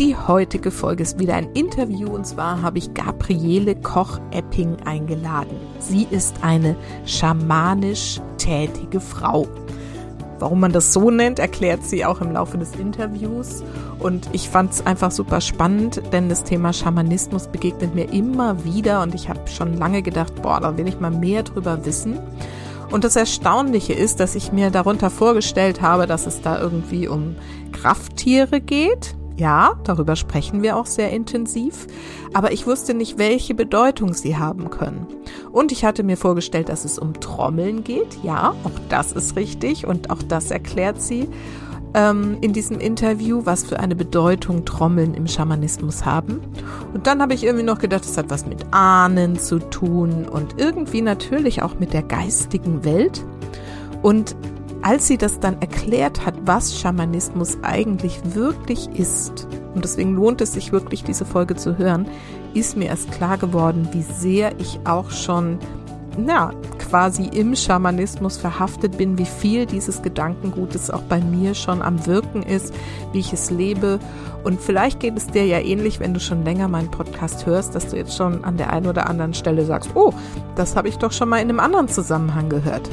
Die heutige Folge ist wieder ein Interview und zwar habe ich Gabriele Koch-Epping eingeladen. Sie ist eine schamanisch tätige Frau. Warum man das so nennt, erklärt sie auch im Laufe des Interviews. Und ich fand es einfach super spannend, denn das Thema Schamanismus begegnet mir immer wieder und ich habe schon lange gedacht, boah, da will ich mal mehr drüber wissen. Und das Erstaunliche ist, dass ich mir darunter vorgestellt habe, dass es da irgendwie um Krafttiere geht, ja, darüber sprechen wir auch sehr intensiv, aber ich wusste nicht, welche Bedeutung sie haben können. Und ich hatte mir vorgestellt, dass es um Trommeln geht. Ja, auch das ist richtig und auch das erklärt sie ähm, in diesem Interview, was für eine Bedeutung Trommeln im Schamanismus haben. Und dann habe ich irgendwie noch gedacht, es hat was mit Ahnen zu tun und irgendwie natürlich auch mit der geistigen Welt. Und als sie das dann erklärt hat, was Schamanismus eigentlich wirklich ist, und deswegen lohnt es sich wirklich, diese Folge zu hören, ist mir erst klar geworden, wie sehr ich auch schon, na, quasi im Schamanismus verhaftet bin, wie viel dieses Gedankengutes auch bei mir schon am Wirken ist, wie ich es lebe. Und vielleicht geht es dir ja ähnlich, wenn du schon länger meinen Podcast hörst, dass du jetzt schon an der einen oder anderen Stelle sagst, oh, das habe ich doch schon mal in einem anderen Zusammenhang gehört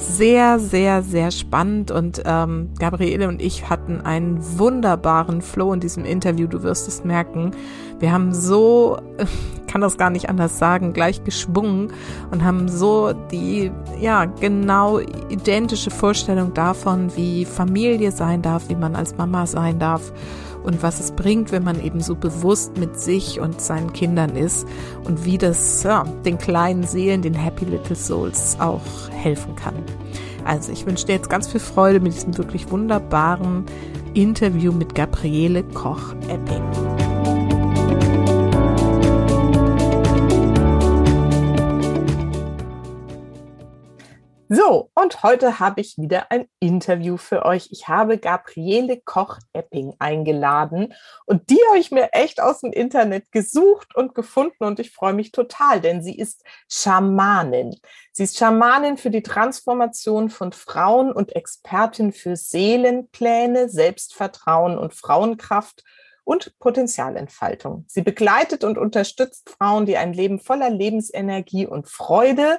sehr, sehr, sehr spannend und ähm, Gabriele und ich hatten einen wunderbaren Flow in diesem Interview. Du wirst es merken. Wir haben so, kann das gar nicht anders sagen, gleich geschwungen und haben so die, ja, genau identische Vorstellung davon, wie Familie sein darf, wie man als Mama sein darf und was es bringt, wenn man eben so bewusst mit sich und seinen Kindern ist und wie das ja, den kleinen Seelen, den Happy Little Souls auch helfen kann. Also ich wünsche dir jetzt ganz viel Freude mit diesem wirklich wunderbaren Interview mit Gabriele Koch-Epping. So, und heute habe ich wieder ein Interview für euch. Ich habe Gabriele Koch-Epping eingeladen und die habe ich mir echt aus dem Internet gesucht und gefunden und ich freue mich total, denn sie ist Schamanin. Sie ist Schamanin für die Transformation von Frauen und Expertin für Seelenpläne, Selbstvertrauen und Frauenkraft und Potenzialentfaltung. Sie begleitet und unterstützt Frauen, die ein Leben voller Lebensenergie und Freude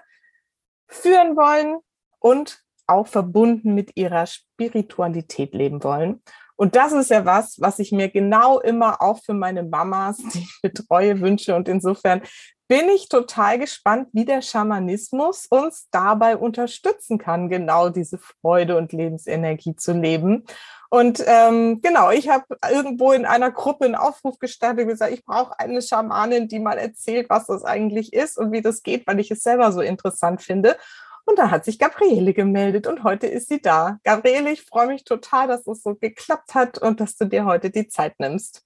führen wollen und auch verbunden mit ihrer Spiritualität leben wollen. Und das ist ja was, was ich mir genau immer auch für meine Mamas, die ich betreue, wünsche. Und insofern bin ich total gespannt, wie der Schamanismus uns dabei unterstützen kann, genau diese Freude und Lebensenergie zu leben. Und ähm, genau, ich habe irgendwo in einer Gruppe einen Aufruf gestartet und gesagt, ich brauche eine Schamanin, die mal erzählt, was das eigentlich ist und wie das geht, weil ich es selber so interessant finde. Und da hat sich Gabriele gemeldet und heute ist sie da. Gabriele, ich freue mich total, dass es so geklappt hat und dass du dir heute die Zeit nimmst.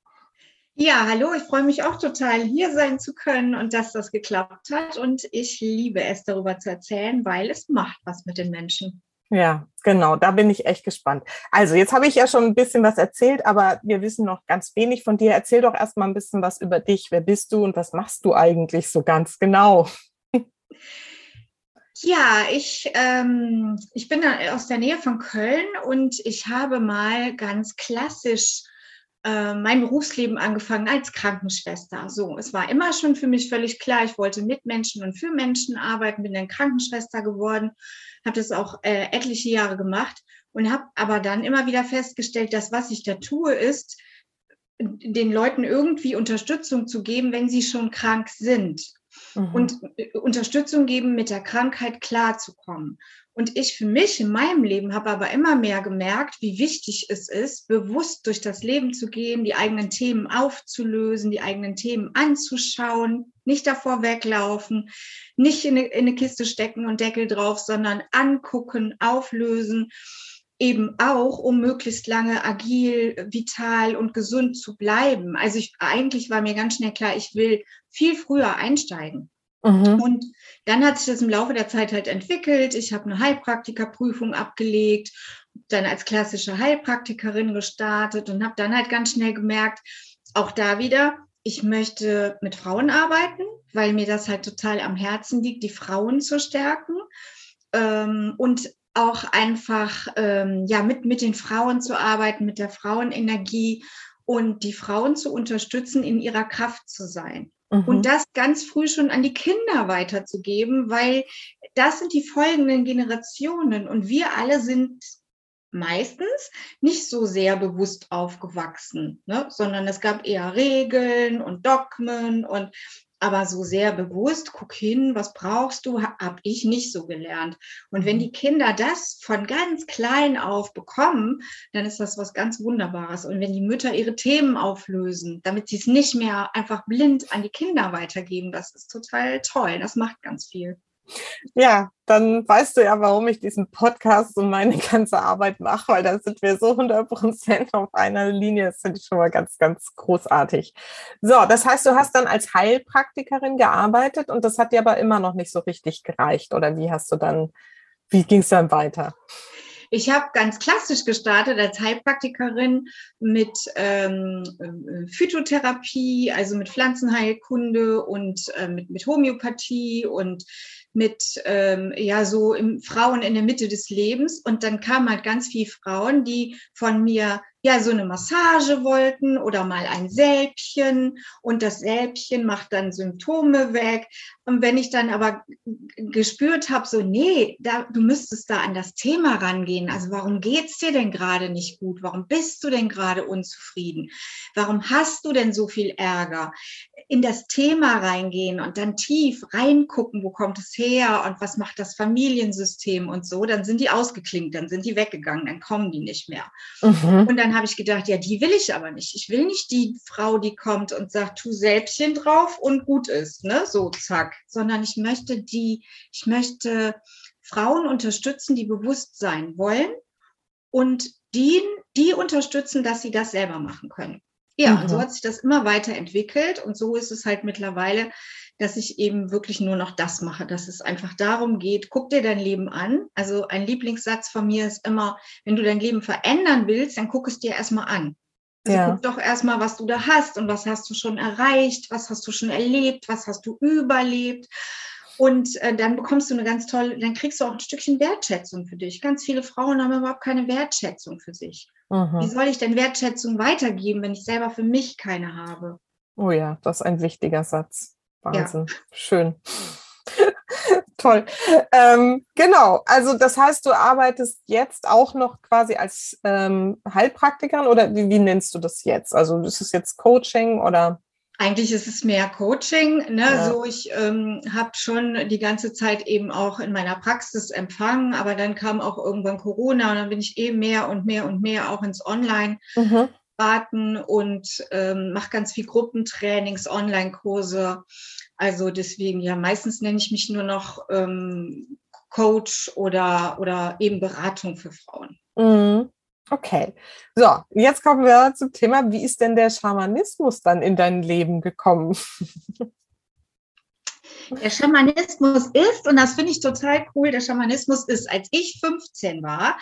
Ja, hallo, ich freue mich auch total, hier sein zu können und dass das geklappt hat. Und ich liebe es, darüber zu erzählen, weil es macht was mit den Menschen. Ja, genau, da bin ich echt gespannt. Also, jetzt habe ich ja schon ein bisschen was erzählt, aber wir wissen noch ganz wenig von dir. Erzähl doch erstmal ein bisschen was über dich. Wer bist du und was machst du eigentlich so ganz genau? Ja, ich, ähm, ich bin aus der Nähe von Köln und ich habe mal ganz klassisch äh, mein Berufsleben angefangen als Krankenschwester. So, es war immer schon für mich völlig klar, ich wollte mit Menschen und für Menschen arbeiten, bin dann Krankenschwester geworden, habe das auch äh, etliche Jahre gemacht und habe aber dann immer wieder festgestellt, dass was ich da tue, ist, den Leuten irgendwie Unterstützung zu geben, wenn sie schon krank sind. Mhm. Und äh, Unterstützung geben, mit der Krankheit klarzukommen. Und ich für mich in meinem Leben habe aber immer mehr gemerkt, wie wichtig es ist, bewusst durch das Leben zu gehen, die eigenen Themen aufzulösen, die eigenen Themen anzuschauen, nicht davor weglaufen, nicht in eine, in eine Kiste stecken und Deckel drauf, sondern angucken, auflösen eben auch, um möglichst lange agil, vital und gesund zu bleiben. Also ich, eigentlich war mir ganz schnell klar, ich will viel früher einsteigen. Mhm. Und dann hat sich das im Laufe der Zeit halt entwickelt. Ich habe eine Heilpraktikerprüfung abgelegt, dann als klassische Heilpraktikerin gestartet und habe dann halt ganz schnell gemerkt, auch da wieder, ich möchte mit Frauen arbeiten, weil mir das halt total am Herzen liegt, die Frauen zu stärken ähm, und auch einfach ähm, ja mit mit den Frauen zu arbeiten, mit der Frauenenergie und die Frauen zu unterstützen, in ihrer Kraft zu sein. Mhm. Und das ganz früh schon an die Kinder weiterzugeben, weil das sind die folgenden Generationen und wir alle sind meistens nicht so sehr bewusst aufgewachsen, ne? sondern es gab eher Regeln und Dogmen und aber so sehr bewusst, guck hin, was brauchst du, habe ich nicht so gelernt. Und wenn die Kinder das von ganz klein auf bekommen, dann ist das was ganz Wunderbares. Und wenn die Mütter ihre Themen auflösen, damit sie es nicht mehr einfach blind an die Kinder weitergeben, das ist total toll. Das macht ganz viel. Ja, dann weißt du ja, warum ich diesen Podcast und meine ganze Arbeit mache, weil da sind wir so 100 Prozent auf einer Linie. Das finde ich schon mal ganz, ganz großartig. So, das heißt, du hast dann als Heilpraktikerin gearbeitet und das hat dir aber immer noch nicht so richtig gereicht. Oder wie hast du dann, wie ging es dann weiter? Ich habe ganz klassisch gestartet als Heilpraktikerin mit ähm, Phytotherapie, also mit Pflanzenheilkunde und äh, mit, mit Homöopathie und mit ähm, ja so im Frauen in der Mitte des Lebens. Und dann kamen halt ganz viele Frauen, die von mir ja so eine Massage wollten oder mal ein Sälbchen und das Sälbchen macht dann Symptome weg. Und wenn ich dann aber gespürt habe, so, nee, da, du müsstest da an das Thema rangehen. Also warum geht's dir denn gerade nicht gut? Warum bist du denn gerade unzufrieden? Warum hast du denn so viel Ärger? In das Thema reingehen und dann tief reingucken, wo kommt es her und was macht das Familiensystem und so, dann sind die ausgeklingt, dann sind die weggegangen, dann kommen die nicht mehr. Mhm. Und dann habe ich gedacht, ja, die will ich aber nicht. Ich will nicht die Frau, die kommt und sagt, tu Säbchen drauf und gut ist, ne? So, zack. Sondern ich möchte die, ich möchte Frauen unterstützen, die bewusst sein wollen und die, die unterstützen, dass sie das selber machen können. Ja, mhm. und so hat sich das immer weiterentwickelt und so ist es halt mittlerweile, dass ich eben wirklich nur noch das mache, dass es einfach darum geht, guck dir dein Leben an. Also ein Lieblingssatz von mir ist immer, wenn du dein Leben verändern willst, dann guck es dir erstmal an. Also ja. guck doch erstmal, was du da hast und was hast du schon erreicht, was hast du schon erlebt, was hast du überlebt. Und äh, dann bekommst du eine ganz tolle, dann kriegst du auch ein Stückchen Wertschätzung für dich. Ganz viele Frauen haben überhaupt keine Wertschätzung für sich. Mhm. Wie soll ich denn Wertschätzung weitergeben, wenn ich selber für mich keine habe? Oh ja, das ist ein wichtiger Satz. Wahnsinn. Ja. Schön. Toll. Ähm, genau, also das heißt, du arbeitest jetzt auch noch quasi als ähm, Heilpraktikerin oder wie, wie, nennst du das jetzt? Also ist es jetzt Coaching oder? Eigentlich ist es mehr Coaching. Ne? Ja. So, ich ähm, habe schon die ganze Zeit eben auch in meiner Praxis empfangen, aber dann kam auch irgendwann Corona und dann bin ich eben mehr und mehr und mehr auch ins Online. Mhm beraten und ähm, mache ganz viel Gruppentrainings, Online-Kurse. Also deswegen, ja, meistens nenne ich mich nur noch ähm, Coach oder, oder eben Beratung für Frauen. Mhm. Okay, so, jetzt kommen wir zum Thema, wie ist denn der Schamanismus dann in dein Leben gekommen? Der Schamanismus ist, und das finde ich total cool, der Schamanismus ist, als ich 15 war,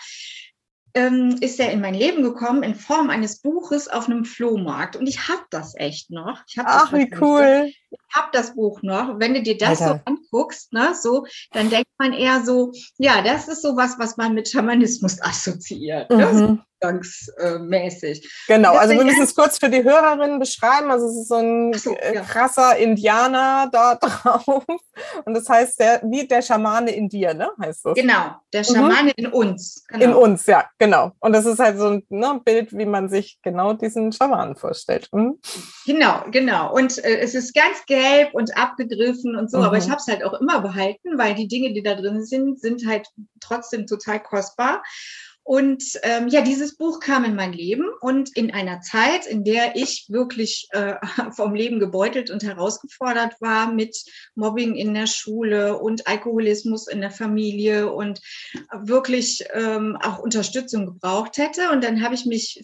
ähm, ist er in mein Leben gekommen in Form eines Buches auf einem Flohmarkt. Und ich habe das echt noch. Ach, wie cool. Ich habe das Buch noch. Wenn du dir das Alter. so anguckst, ne, so, dann denkt man eher so, ja, das ist sowas, was man mit Schamanismus assoziiert. Ne? Mhm. Ne? Übergangsmäßig. Genau, also wir müssen es kurz für die Hörerinnen beschreiben. Also es ist so ein so, ja. krasser Indianer da drauf. Und das heißt, der, wie der Schamane in dir, ne? Heißt das? Genau, der mhm. Schamane mhm. in uns. Genau. In uns, ja, genau. Und das ist halt so ein ne, Bild, wie man sich genau diesen Schamanen vorstellt. Mhm. Genau, genau. Und äh, es ist ganz gelb und abgegriffen und so, mhm. aber ich habe es halt auch immer behalten, weil die Dinge, die da drin sind, sind halt trotzdem total kostbar. Und ähm, ja, dieses Buch kam in mein Leben und in einer Zeit, in der ich wirklich äh, vom Leben gebeutelt und herausgefordert war mit Mobbing in der Schule und Alkoholismus in der Familie und wirklich ähm, auch Unterstützung gebraucht hätte. Und dann habe ich mich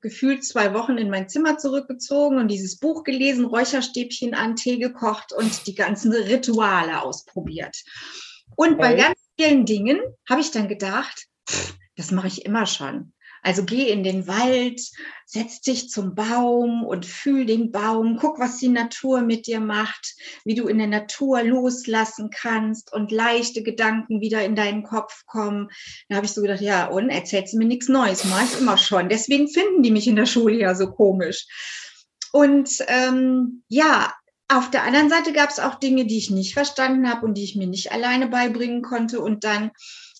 gefühlt zwei Wochen in mein Zimmer zurückgezogen und dieses Buch gelesen, Räucherstäbchen an, Tee gekocht und die ganzen Rituale ausprobiert. Und okay. bei ganz vielen Dingen habe ich dann gedacht, pff, das mache ich immer schon. Also geh in den Wald, setz dich zum Baum und fühl den Baum, guck, was die Natur mit dir macht, wie du in der Natur loslassen kannst und leichte Gedanken wieder in deinen Kopf kommen. Da habe ich so gedacht, ja, und erzählst du mir nichts Neues, mache ich immer schon. Deswegen finden die mich in der Schule ja so komisch. Und ähm, ja, auf der anderen Seite gab es auch Dinge, die ich nicht verstanden habe und die ich mir nicht alleine beibringen konnte. Und dann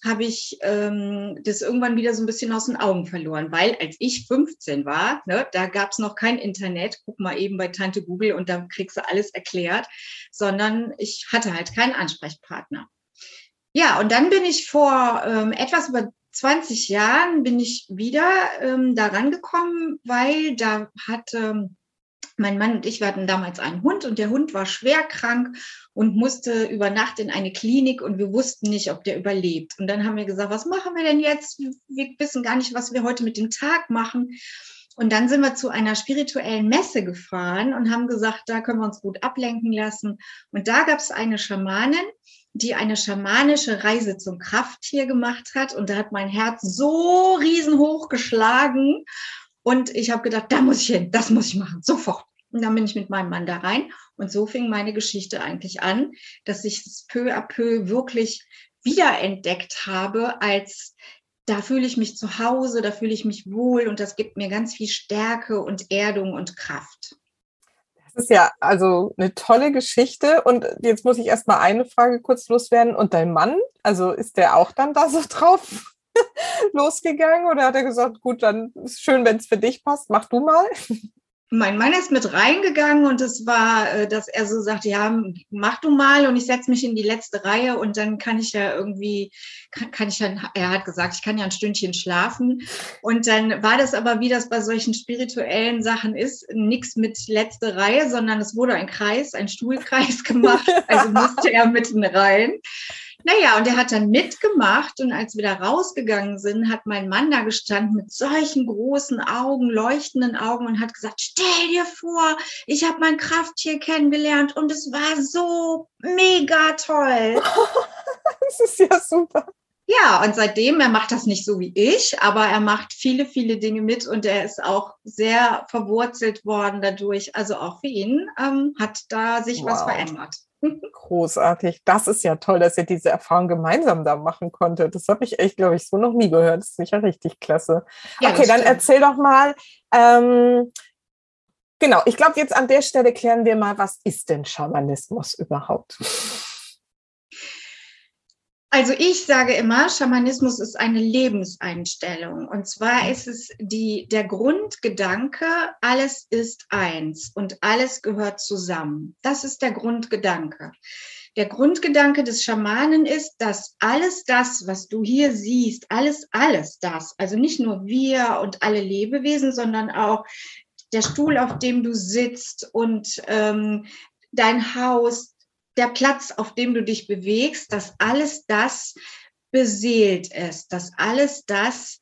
habe ich ähm, das irgendwann wieder so ein bisschen aus den Augen verloren, weil als ich 15 war, ne, da gab es noch kein Internet, guck mal eben bei Tante Google und da kriegst du alles erklärt, sondern ich hatte halt keinen Ansprechpartner. Ja, und dann bin ich vor ähm, etwas über 20 Jahren bin ich wieder ähm, da rangekommen, weil da hat ähm, mein Mann und ich, hatten damals einen Hund und der Hund war schwer krank und musste über Nacht in eine Klinik und wir wussten nicht, ob der überlebt. Und dann haben wir gesagt, was machen wir denn jetzt? Wir wissen gar nicht, was wir heute mit dem Tag machen. Und dann sind wir zu einer spirituellen Messe gefahren und haben gesagt, da können wir uns gut ablenken lassen. Und da gab es eine Schamanin, die eine schamanische Reise zum Krafttier gemacht hat. Und da hat mein Herz so riesenhoch geschlagen. Und ich habe gedacht, da muss ich hin, das muss ich machen, sofort. Und dann bin ich mit meinem Mann da rein. Und so fing meine Geschichte eigentlich an, dass ich es peu à peu wirklich wiederentdeckt habe als da fühle ich mich zu Hause, da fühle ich mich wohl und das gibt mir ganz viel Stärke und Erdung und Kraft. Das ist ja also eine tolle Geschichte. Und jetzt muss ich erst mal eine Frage kurz loswerden. Und dein Mann, also ist der auch dann da so drauf? losgegangen oder hat er gesagt, gut, dann ist schön, wenn es für dich passt, mach du mal? Mein Mann ist mit reingegangen und es war, äh, dass er so sagte, ja, mach du mal und ich setze mich in die letzte Reihe und dann kann ich ja irgendwie, kann, kann ich dann, er hat gesagt, ich kann ja ein Stündchen schlafen. Und dann war das aber, wie das bei solchen spirituellen Sachen ist, nichts mit letzte Reihe, sondern es wurde ein Kreis, ein Stuhlkreis gemacht, also musste er mitten rein. Naja, und er hat dann mitgemacht und als wir da rausgegangen sind, hat mein Mann da gestanden mit solchen großen Augen, leuchtenden Augen und hat gesagt, stell dir vor, ich habe mein Krafttier kennengelernt und es war so mega toll. das ist ja super. Ja, und seitdem, er macht das nicht so wie ich, aber er macht viele, viele Dinge mit und er ist auch sehr verwurzelt worden dadurch. Also auch für ihn ähm, hat da sich wow. was verändert. Großartig. Das ist ja toll, dass ihr diese Erfahrung gemeinsam da machen konntet. Das habe ich echt, glaube ich, so noch nie gehört. Das ist ja richtig klasse. Ja, okay, dann erzähl doch mal. Ähm, genau, ich glaube, jetzt an der Stelle klären wir mal, was ist denn Schamanismus überhaupt? Also ich sage immer, Schamanismus ist eine Lebenseinstellung. Und zwar ist es die, der Grundgedanke, alles ist eins und alles gehört zusammen. Das ist der Grundgedanke. Der Grundgedanke des Schamanen ist, dass alles das, was du hier siehst, alles, alles das, also nicht nur wir und alle Lebewesen, sondern auch der Stuhl, auf dem du sitzt und ähm, dein Haus, der Platz, auf dem du dich bewegst, dass alles das beseelt ist, dass alles das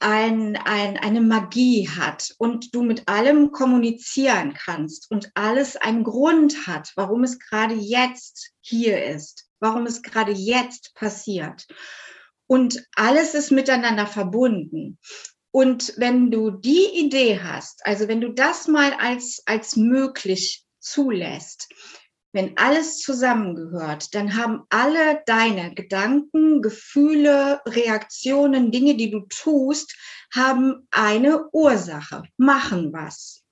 ein, ein, eine Magie hat und du mit allem kommunizieren kannst und alles einen Grund hat, warum es gerade jetzt hier ist, warum es gerade jetzt passiert. Und alles ist miteinander verbunden. Und wenn du die Idee hast, also wenn du das mal als, als möglich zulässt, wenn alles zusammengehört, dann haben alle deine Gedanken, Gefühle, Reaktionen, Dinge, die du tust, haben eine Ursache, machen was.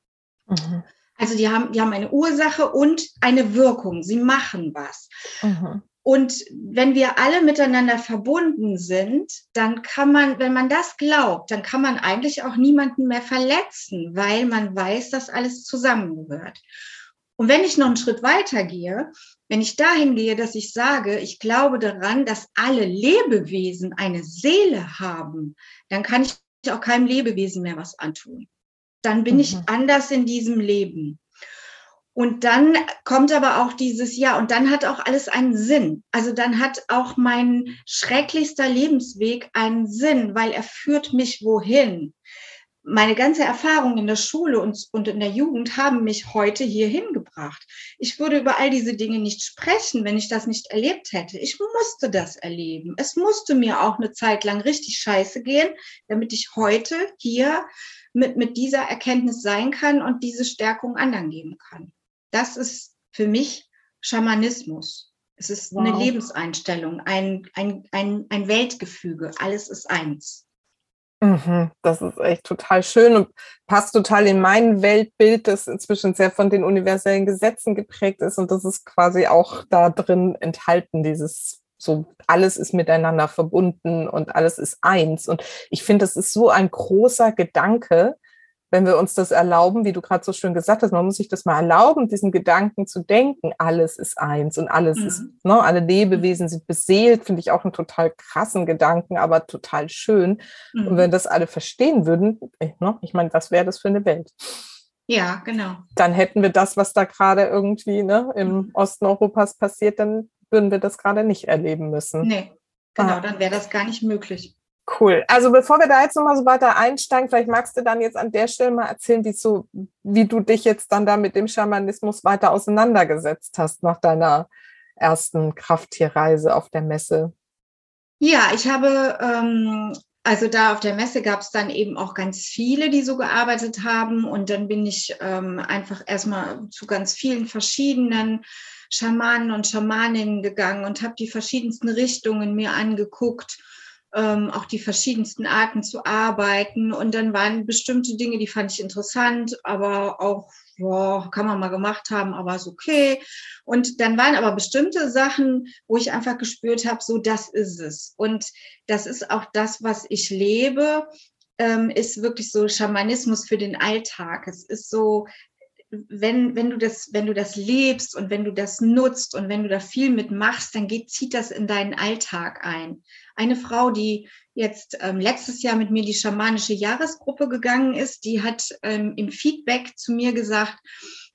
Mhm. Also die haben, die haben eine Ursache und eine Wirkung. Sie machen was. Mhm. Und wenn wir alle miteinander verbunden sind, dann kann man, wenn man das glaubt, dann kann man eigentlich auch niemanden mehr verletzen, weil man weiß, dass alles zusammengehört. Und wenn ich noch einen Schritt weiter gehe, wenn ich dahin gehe, dass ich sage, ich glaube daran, dass alle Lebewesen eine Seele haben, dann kann ich auch keinem Lebewesen mehr was antun. Dann bin mhm. ich anders in diesem Leben. Und dann kommt aber auch dieses Ja, und dann hat auch alles einen Sinn. Also dann hat auch mein schrecklichster Lebensweg einen Sinn, weil er führt mich wohin. Meine ganze Erfahrung in der Schule und, und in der Jugend haben mich heute hierhin gebracht. Ich würde über all diese Dinge nicht sprechen, wenn ich das nicht erlebt hätte. Ich musste das erleben. Es musste mir auch eine Zeit lang richtig scheiße gehen, damit ich heute hier mit, mit dieser Erkenntnis sein kann und diese Stärkung anderen geben kann. Das ist für mich Schamanismus. Es ist wow. eine Lebenseinstellung, ein, ein, ein, ein Weltgefüge. Alles ist eins. Mhm, das ist echt total schön und passt total in mein Weltbild, das inzwischen sehr von den universellen Gesetzen geprägt ist. Und das ist quasi auch da drin enthalten, dieses so, alles ist miteinander verbunden und alles ist eins. Und ich finde, das ist so ein großer Gedanke, wenn wir uns das erlauben, wie du gerade so schön gesagt hast, man muss sich das mal erlauben, diesen Gedanken zu denken, alles ist eins und alles mhm. ist, ne, alle Lebewesen sind beseelt, finde ich auch einen total krassen Gedanken, aber total schön. Mhm. Und wenn das alle verstehen würden, äh, ne, ich meine, was wäre das für eine Welt? Ja, genau. Dann hätten wir das, was da gerade irgendwie ne, im mhm. Osten Europas passiert, dann würden wir das gerade nicht erleben müssen. Nee, genau, ah. dann wäre das gar nicht möglich. Cool. Also bevor wir da jetzt nochmal so weiter einsteigen, vielleicht magst du dann jetzt an der Stelle mal erzählen, wie, so, wie du dich jetzt dann da mit dem Schamanismus weiter auseinandergesetzt hast nach deiner ersten Krafttierreise auf der Messe. Ja, ich habe, ähm, also da auf der Messe gab es dann eben auch ganz viele, die so gearbeitet haben. Und dann bin ich ähm, einfach erstmal zu ganz vielen verschiedenen Schamanen und Schamaninnen gegangen und habe die verschiedensten Richtungen mir angeguckt ähm, auch die verschiedensten Arten zu arbeiten. Und dann waren bestimmte Dinge, die fand ich interessant, aber auch, ja, kann man mal gemacht haben, aber ist okay. Und dann waren aber bestimmte Sachen, wo ich einfach gespürt habe, so das ist es. Und das ist auch das, was ich lebe ähm, ist wirklich so Schamanismus für den Alltag. Es ist so wenn, wenn, du das, wenn du das lebst und wenn du das nutzt und wenn du da viel mitmachst, dann geht, zieht das in deinen Alltag ein. Eine Frau, die jetzt ähm, letztes Jahr mit mir die schamanische Jahresgruppe gegangen ist, die hat ähm, im Feedback zu mir gesagt,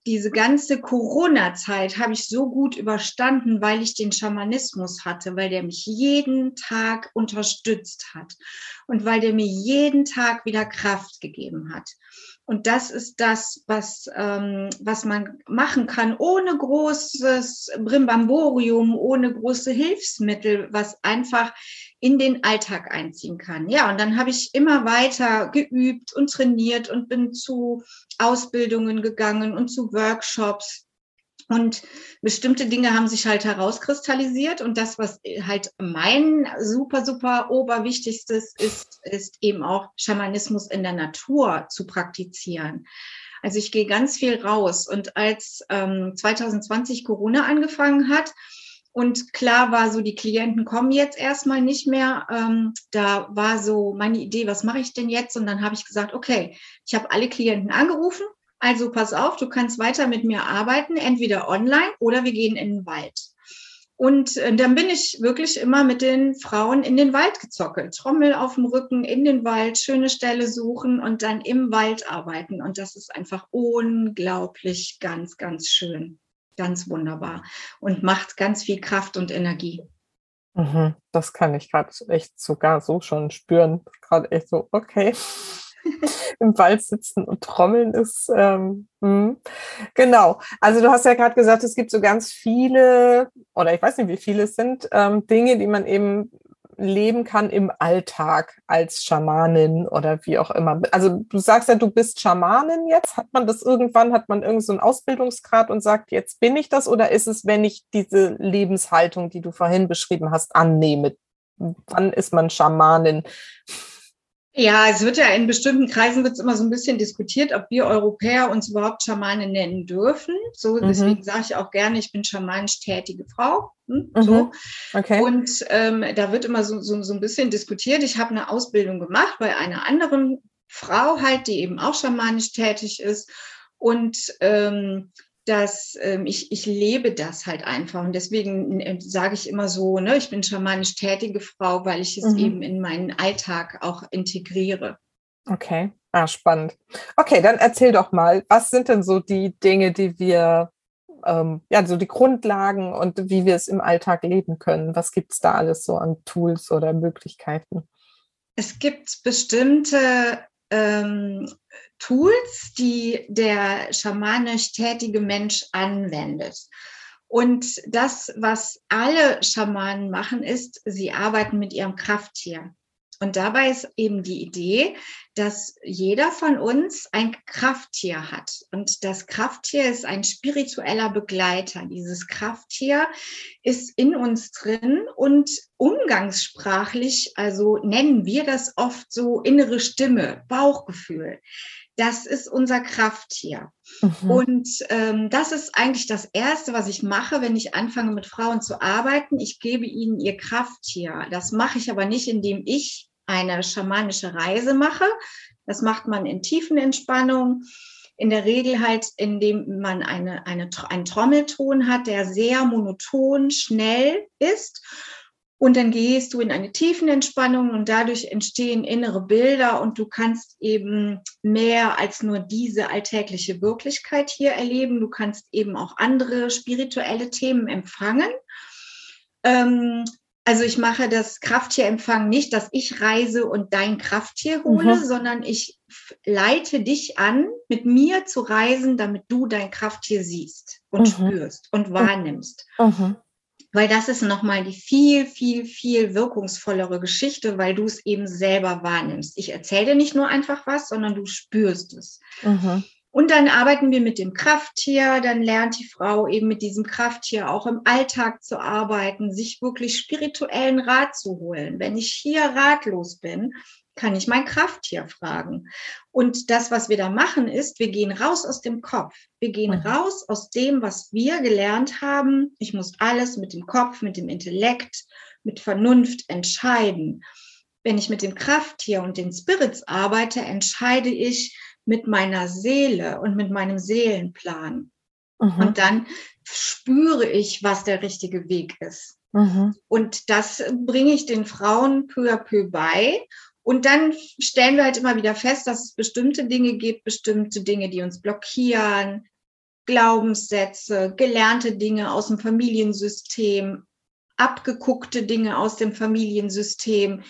diese ganze Corona-Zeit habe ich so gut überstanden, weil ich den Schamanismus hatte, weil der mich jeden Tag unterstützt hat und weil der mir jeden Tag wieder Kraft gegeben hat. Und das ist das, was, ähm, was man machen kann, ohne großes Brimbamborium, ohne große Hilfsmittel, was einfach in den Alltag einziehen kann. Ja, und dann habe ich immer weiter geübt und trainiert und bin zu Ausbildungen gegangen und zu Workshops und bestimmte Dinge haben sich halt herauskristallisiert. Und das, was halt mein super, super oberwichtigstes ist, ist eben auch Schamanismus in der Natur zu praktizieren. Also ich gehe ganz viel raus. Und als ähm, 2020 Corona angefangen hat, und klar war so, die Klienten kommen jetzt erstmal nicht mehr. Ähm, da war so meine Idee, was mache ich denn jetzt? Und dann habe ich gesagt, okay, ich habe alle Klienten angerufen also pass auf, du kannst weiter mit mir arbeiten, entweder online oder wir gehen in den Wald. Und äh, dann bin ich wirklich immer mit den Frauen in den Wald gezockelt. Trommel auf dem Rücken, in den Wald, schöne Stelle suchen und dann im Wald arbeiten. Und das ist einfach unglaublich, ganz, ganz schön. Ganz wunderbar. Und macht ganz viel Kraft und Energie. Mhm, das kann ich gerade echt sogar so schon spüren. Gerade echt so, okay. im Wald sitzen und trommeln ist. Ähm, hm. genau. Also du hast ja gerade gesagt, es gibt so ganz viele, oder ich weiß nicht, wie viele es sind, ähm, Dinge, die man eben leben kann im Alltag als Schamanin oder wie auch immer. Also du sagst ja, du bist Schamanin jetzt. Hat man das irgendwann, hat man irgendeinen so Ausbildungsgrad und sagt, jetzt bin ich das? Oder ist es, wenn ich diese Lebenshaltung, die du vorhin beschrieben hast, annehme? Wann ist man Schamanin? Ja, es wird ja in bestimmten Kreisen wird es immer so ein bisschen diskutiert, ob wir Europäer uns überhaupt Schamane nennen dürfen. So, mhm. deswegen sage ich auch gerne, ich bin schamanisch tätige Frau. Hm, so. Mhm. Okay. Und ähm, da wird immer so, so, so ein bisschen diskutiert. Ich habe eine Ausbildung gemacht bei einer anderen Frau halt, die eben auch schamanisch tätig ist. Und ähm, dass ähm, ich, ich lebe das halt einfach. Und deswegen äh, sage ich immer so, ne, ich bin schamanisch tätige Frau, weil ich es mhm. eben in meinen Alltag auch integriere. Okay, ah, spannend. Okay, dann erzähl doch mal, was sind denn so die Dinge, die wir, ähm, ja, so die Grundlagen und wie wir es im Alltag leben können? Was gibt es da alles so an Tools oder Möglichkeiten? Es gibt bestimmte ähm, Tools, die der schamanisch tätige Mensch anwendet. Und das, was alle Schamanen machen, ist, sie arbeiten mit ihrem Krafttier. Und dabei ist eben die Idee, dass jeder von uns ein Krafttier hat. Und das Krafttier ist ein spiritueller Begleiter. Dieses Krafttier ist in uns drin und umgangssprachlich, also nennen wir das oft so innere Stimme, Bauchgefühl. Das ist unser Krafttier. Mhm. Und ähm, das ist eigentlich das Erste, was ich mache, wenn ich anfange mit Frauen zu arbeiten. Ich gebe ihnen ihr Krafttier. Das mache ich aber nicht, indem ich eine schamanische Reise mache. Das macht man in tiefen Entspannung. In der Regel halt, indem man eine, eine, einen Trommelton hat, der sehr monoton, schnell ist und dann gehst du in eine tiefen Entspannung und dadurch entstehen innere Bilder und du kannst eben mehr als nur diese alltägliche Wirklichkeit hier erleben. Du kannst eben auch andere spirituelle Themen empfangen. Ähm, also ich mache das Krafttierempfang nicht, dass ich reise und dein Krafttier hole, mhm. sondern ich leite dich an, mit mir zu reisen, damit du dein Krafttier siehst und mhm. spürst und wahrnimmst. Mhm weil das ist nochmal die viel, viel, viel wirkungsvollere Geschichte, weil du es eben selber wahrnimmst. Ich erzähle dir nicht nur einfach was, sondern du spürst es. Mhm. Und dann arbeiten wir mit dem Krafttier, dann lernt die Frau eben mit diesem Krafttier auch im Alltag zu arbeiten, sich wirklich spirituellen Rat zu holen. Wenn ich hier ratlos bin, kann ich mein Krafttier fragen. Und das, was wir da machen, ist, wir gehen raus aus dem Kopf. Wir gehen mhm. raus aus dem, was wir gelernt haben. Ich muss alles mit dem Kopf, mit dem Intellekt, mit Vernunft entscheiden. Wenn ich mit dem Krafttier und den Spirits arbeite, entscheide ich mit meiner Seele und mit meinem Seelenplan. Mhm. Und dann spüre ich, was der richtige Weg ist. Mhm. Und das bringe ich den Frauen peu à peu bei. Und dann stellen wir halt immer wieder fest, dass es bestimmte Dinge gibt, bestimmte Dinge, die uns blockieren, Glaubenssätze, gelernte Dinge aus dem Familiensystem, abgeguckte Dinge aus dem Familiensystem,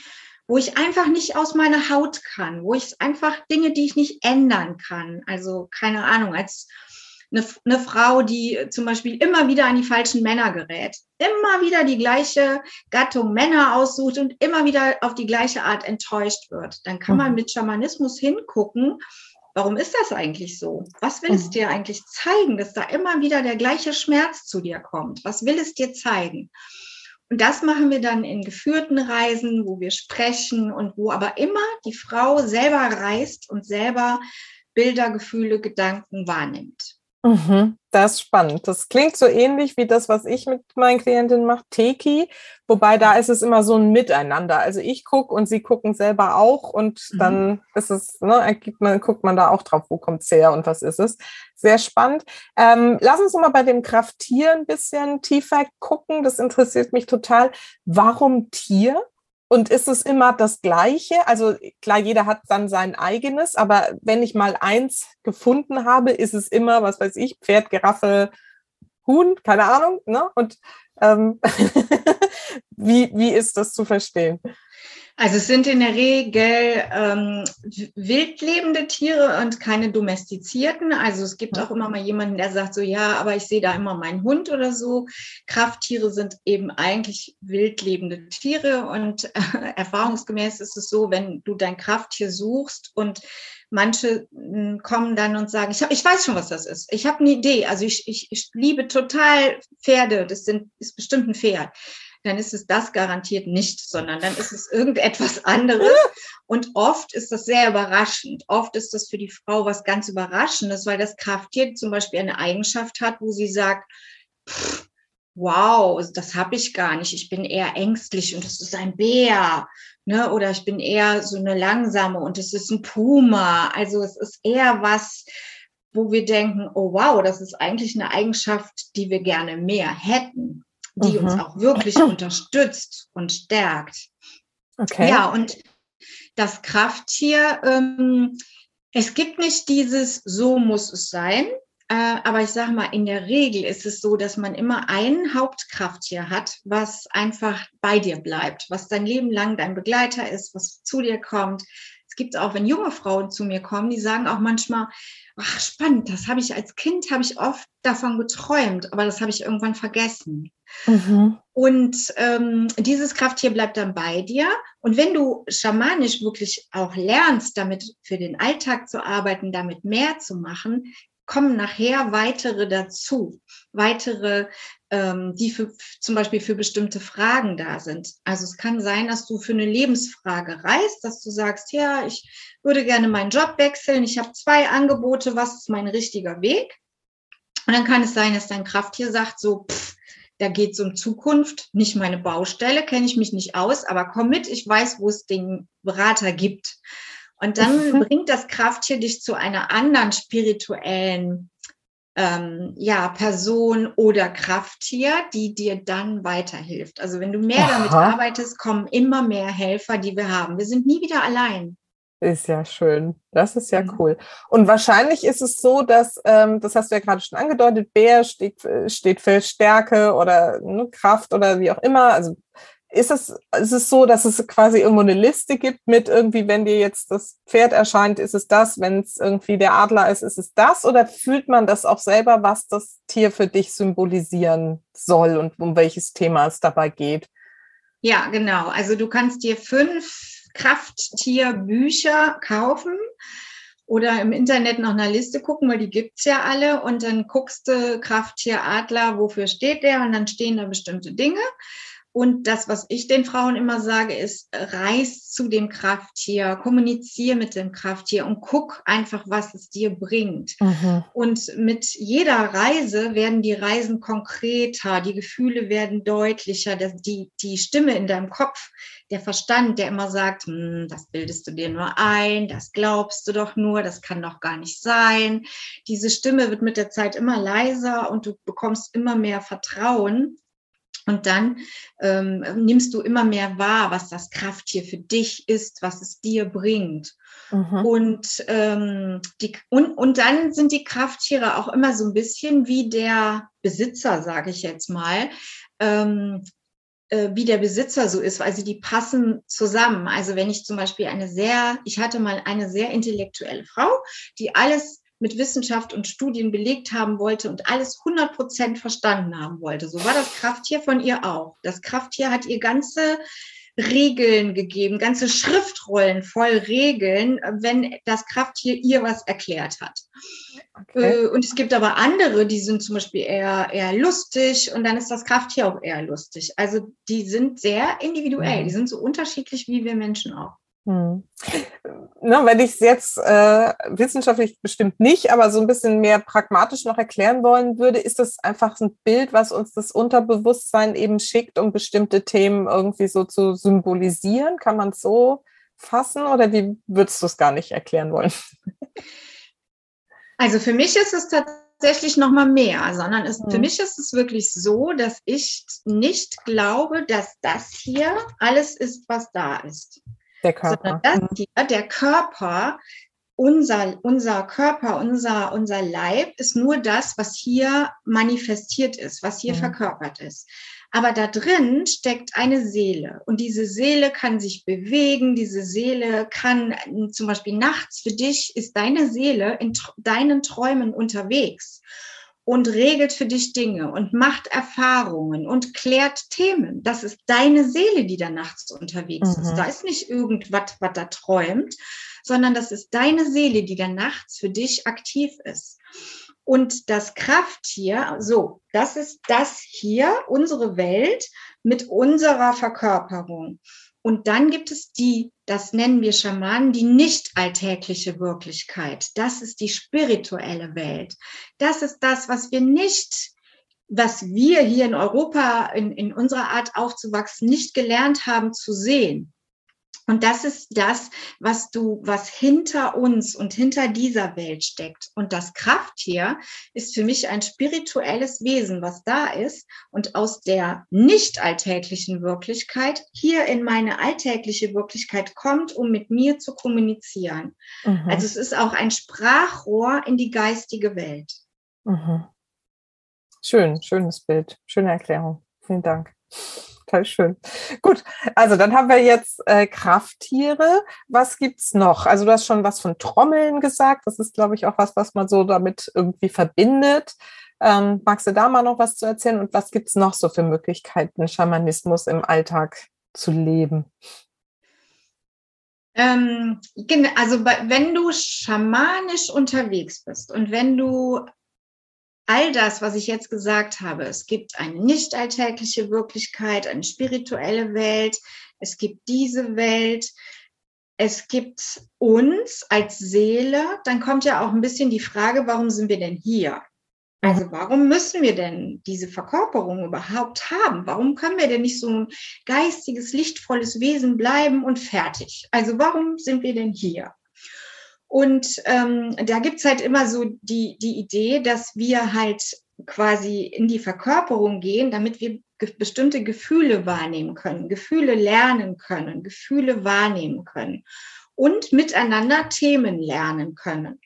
wo ich einfach nicht aus meiner Haut kann, wo ich einfach Dinge, die ich nicht ändern kann. Also keine Ahnung, als eine, eine Frau, die zum Beispiel immer wieder an die falschen Männer gerät, immer wieder die gleiche Gattung Männer aussucht und immer wieder auf die gleiche Art enttäuscht wird. Dann kann man mhm. mit Schamanismus hingucken, warum ist das eigentlich so? Was will es mhm. dir eigentlich zeigen, dass da immer wieder der gleiche Schmerz zu dir kommt? Was will es dir zeigen? Und das machen wir dann in geführten Reisen, wo wir sprechen und wo aber immer die Frau selber reist und selber Bilder, Gefühle, Gedanken wahrnimmt. Mhm, das ist spannend. Das klingt so ähnlich wie das, was ich mit meinen Klientinnen mache, Teki. Wobei da ist es immer so ein Miteinander. Also ich gucke und sie gucken selber auch und mhm. dann ist es, ne, man, guckt man da auch drauf, wo kommt es her und was ist es. Sehr spannend. Ähm, lass uns mal bei dem Krafttier ein bisschen tiefer gucken. Das interessiert mich total. Warum Tier? Und ist es immer das Gleiche? Also klar, jeder hat dann sein eigenes, aber wenn ich mal eins gefunden habe, ist es immer, was weiß ich, Pferd, Giraffe, Huhn, keine Ahnung. Ne? Und ähm, wie, wie ist das zu verstehen? Also es sind in der Regel ähm, wildlebende Tiere und keine domestizierten. Also es gibt auch immer mal jemanden, der sagt so, ja, aber ich sehe da immer meinen Hund oder so. Krafttiere sind eben eigentlich wildlebende Tiere und äh, erfahrungsgemäß ist es so, wenn du dein Krafttier suchst und manche hm, kommen dann und sagen, ich, hab, ich weiß schon, was das ist. Ich habe eine Idee. Also ich, ich, ich liebe total Pferde. Das sind, ist bestimmt ein Pferd dann ist es das garantiert nicht, sondern dann ist es irgendetwas anderes. Und oft ist das sehr überraschend. Oft ist das für die Frau was ganz Überraschendes, weil das Krafttier zum Beispiel eine Eigenschaft hat, wo sie sagt, pff, wow, das habe ich gar nicht. Ich bin eher ängstlich und das ist ein Bär. Ne? Oder ich bin eher so eine langsame und es ist ein Puma. Also es ist eher was, wo wir denken, oh wow, das ist eigentlich eine Eigenschaft, die wir gerne mehr hätten, die mhm. uns auch wirklich unterstützt und stärkt. Okay. Ja, und das Krafttier, ähm, es gibt nicht dieses, so muss es sein, äh, aber ich sage mal, in der Regel ist es so, dass man immer ein Hauptkrafttier hat, was einfach bei dir bleibt, was dein Leben lang dein Begleiter ist, was zu dir kommt. Es gibt auch, wenn junge Frauen zu mir kommen, die sagen auch manchmal, ach spannend, das habe ich als Kind, habe ich oft davon geträumt, aber das habe ich irgendwann vergessen. Mhm. Und ähm, dieses Krafttier bleibt dann bei dir. Und wenn du schamanisch wirklich auch lernst, damit für den Alltag zu arbeiten, damit mehr zu machen, kommen nachher weitere dazu, weitere, ähm, die für, zum Beispiel für bestimmte Fragen da sind. Also es kann sein, dass du für eine Lebensfrage reist, dass du sagst, ja, ich würde gerne meinen Job wechseln, ich habe zwei Angebote, was ist mein richtiger Weg? Und dann kann es sein, dass dein Krafttier sagt so, pff, da geht es um Zukunft, nicht meine Baustelle, kenne ich mich nicht aus, aber komm mit, ich weiß, wo es den Berater gibt. Und dann mhm. bringt das Krafttier dich zu einer anderen spirituellen ähm, ja, Person oder Krafttier, die dir dann weiterhilft. Also wenn du mehr Aha. damit arbeitest, kommen immer mehr Helfer, die wir haben. Wir sind nie wieder allein. Ist ja schön. Das ist ja mhm. cool. Und wahrscheinlich ist es so, dass, ähm, das hast du ja gerade schon angedeutet, Bär steht, steht für Stärke oder ne, Kraft oder wie auch immer. Also ist es, ist es so, dass es quasi irgendwo eine Liste gibt mit irgendwie, wenn dir jetzt das Pferd erscheint, ist es das, wenn es irgendwie der Adler ist, ist es das? Oder fühlt man das auch selber, was das Tier für dich symbolisieren soll und um welches Thema es dabei geht? Ja, genau. Also du kannst dir fünf Krafttierbücher kaufen oder im Internet noch eine Liste gucken, weil die gibt's ja alle. Und dann guckst du Krafttier Adler, wofür steht der? Und dann stehen da bestimmte Dinge. Und das, was ich den Frauen immer sage, ist, reis zu dem Krafttier, kommuniziere mit dem Krafttier und guck einfach, was es dir bringt. Mhm. Und mit jeder Reise werden die Reisen konkreter, die Gefühle werden deutlicher, die, die Stimme in deinem Kopf, der Verstand, der immer sagt, hm, das bildest du dir nur ein, das glaubst du doch nur, das kann doch gar nicht sein. Diese Stimme wird mit der Zeit immer leiser und du bekommst immer mehr Vertrauen und dann ähm, nimmst du immer mehr wahr, was das Krafttier für dich ist, was es dir bringt. Mhm. Und, ähm, die, und, und dann sind die Krafttiere auch immer so ein bisschen wie der Besitzer, sage ich jetzt mal. Ähm, äh, wie der Besitzer so ist, also die passen zusammen. Also wenn ich zum Beispiel eine sehr, ich hatte mal eine sehr intellektuelle Frau, die alles mit Wissenschaft und Studien belegt haben wollte und alles 100 Prozent verstanden haben wollte. So war das Krafttier von ihr auch. Das Krafttier hat ihr ganze Regeln gegeben, ganze Schriftrollen voll Regeln, wenn das Krafttier ihr was erklärt hat. Okay. Äh, und es gibt aber andere, die sind zum Beispiel eher, eher lustig und dann ist das Krafttier auch eher lustig. Also die sind sehr individuell, die mhm. sind so unterschiedlich wie wir Menschen auch. Hm. Na, wenn ich es jetzt äh, wissenschaftlich bestimmt nicht, aber so ein bisschen mehr pragmatisch noch erklären wollen würde, ist das einfach ein Bild, was uns das Unterbewusstsein eben schickt, um bestimmte Themen irgendwie so zu symbolisieren? Kann man es so fassen oder wie würdest du es gar nicht erklären wollen? Also für mich ist es tatsächlich noch mal mehr, sondern es, mhm. für hm. mich ist es wirklich so, dass ich nicht glaube, dass das hier alles ist, was da ist. Der Körper. das mhm. hier, der Körper, unser, unser Körper, unser, unser Leib ist nur das, was hier manifestiert ist, was hier mhm. verkörpert ist. Aber da drin steckt eine Seele und diese Seele kann sich bewegen. Diese Seele kann zum Beispiel nachts für dich ist deine Seele in deinen Träumen unterwegs und regelt für dich Dinge und macht Erfahrungen und klärt Themen. Das ist deine Seele, die da nachts unterwegs mhm. ist. Da ist nicht irgendwas, was da träumt, sondern das ist deine Seele, die da nachts für dich aktiv ist. Und das Krafttier, so, das ist das hier, unsere Welt mit unserer Verkörperung. Und dann gibt es die, das nennen wir Schamanen, die nicht alltägliche Wirklichkeit. Das ist die spirituelle Welt. Das ist das, was wir nicht, was wir hier in Europa in, in unserer Art aufzuwachsen nicht gelernt haben zu sehen. Und das ist das, was du, was hinter uns und hinter dieser Welt steckt. Und das Krafttier ist für mich ein spirituelles Wesen, was da ist und aus der nicht alltäglichen Wirklichkeit hier in meine alltägliche Wirklichkeit kommt, um mit mir zu kommunizieren. Mhm. Also es ist auch ein Sprachrohr in die geistige Welt. Mhm. Schön, schönes Bild, schöne Erklärung. Vielen Dank total schön. Gut, also dann haben wir jetzt äh, Krafttiere. Was gibt's noch? Also du hast schon was von Trommeln gesagt. Das ist, glaube ich, auch was, was man so damit irgendwie verbindet. Ähm, magst du da mal noch was zu erzählen? Und was gibt's noch so für Möglichkeiten, Schamanismus im Alltag zu leben? Ähm, also wenn du schamanisch unterwegs bist und wenn du all das, was ich jetzt gesagt habe, es gibt eine nicht alltägliche Wirklichkeit, eine spirituelle Welt, es gibt diese Welt, es gibt uns als Seele, dann kommt ja auch ein bisschen die Frage, warum sind wir denn hier? Also warum müssen wir denn diese Verkörperung überhaupt haben? Warum können wir denn nicht so ein geistiges, lichtvolles Wesen bleiben und fertig? Also warum sind wir denn hier? Und ähm, da gibt's halt immer so die, die Idee, dass wir halt quasi in die Verkörperung gehen, damit wir ge bestimmte Gefühle wahrnehmen können, Gefühle lernen können, Gefühle wahrnehmen können und miteinander Themen lernen können.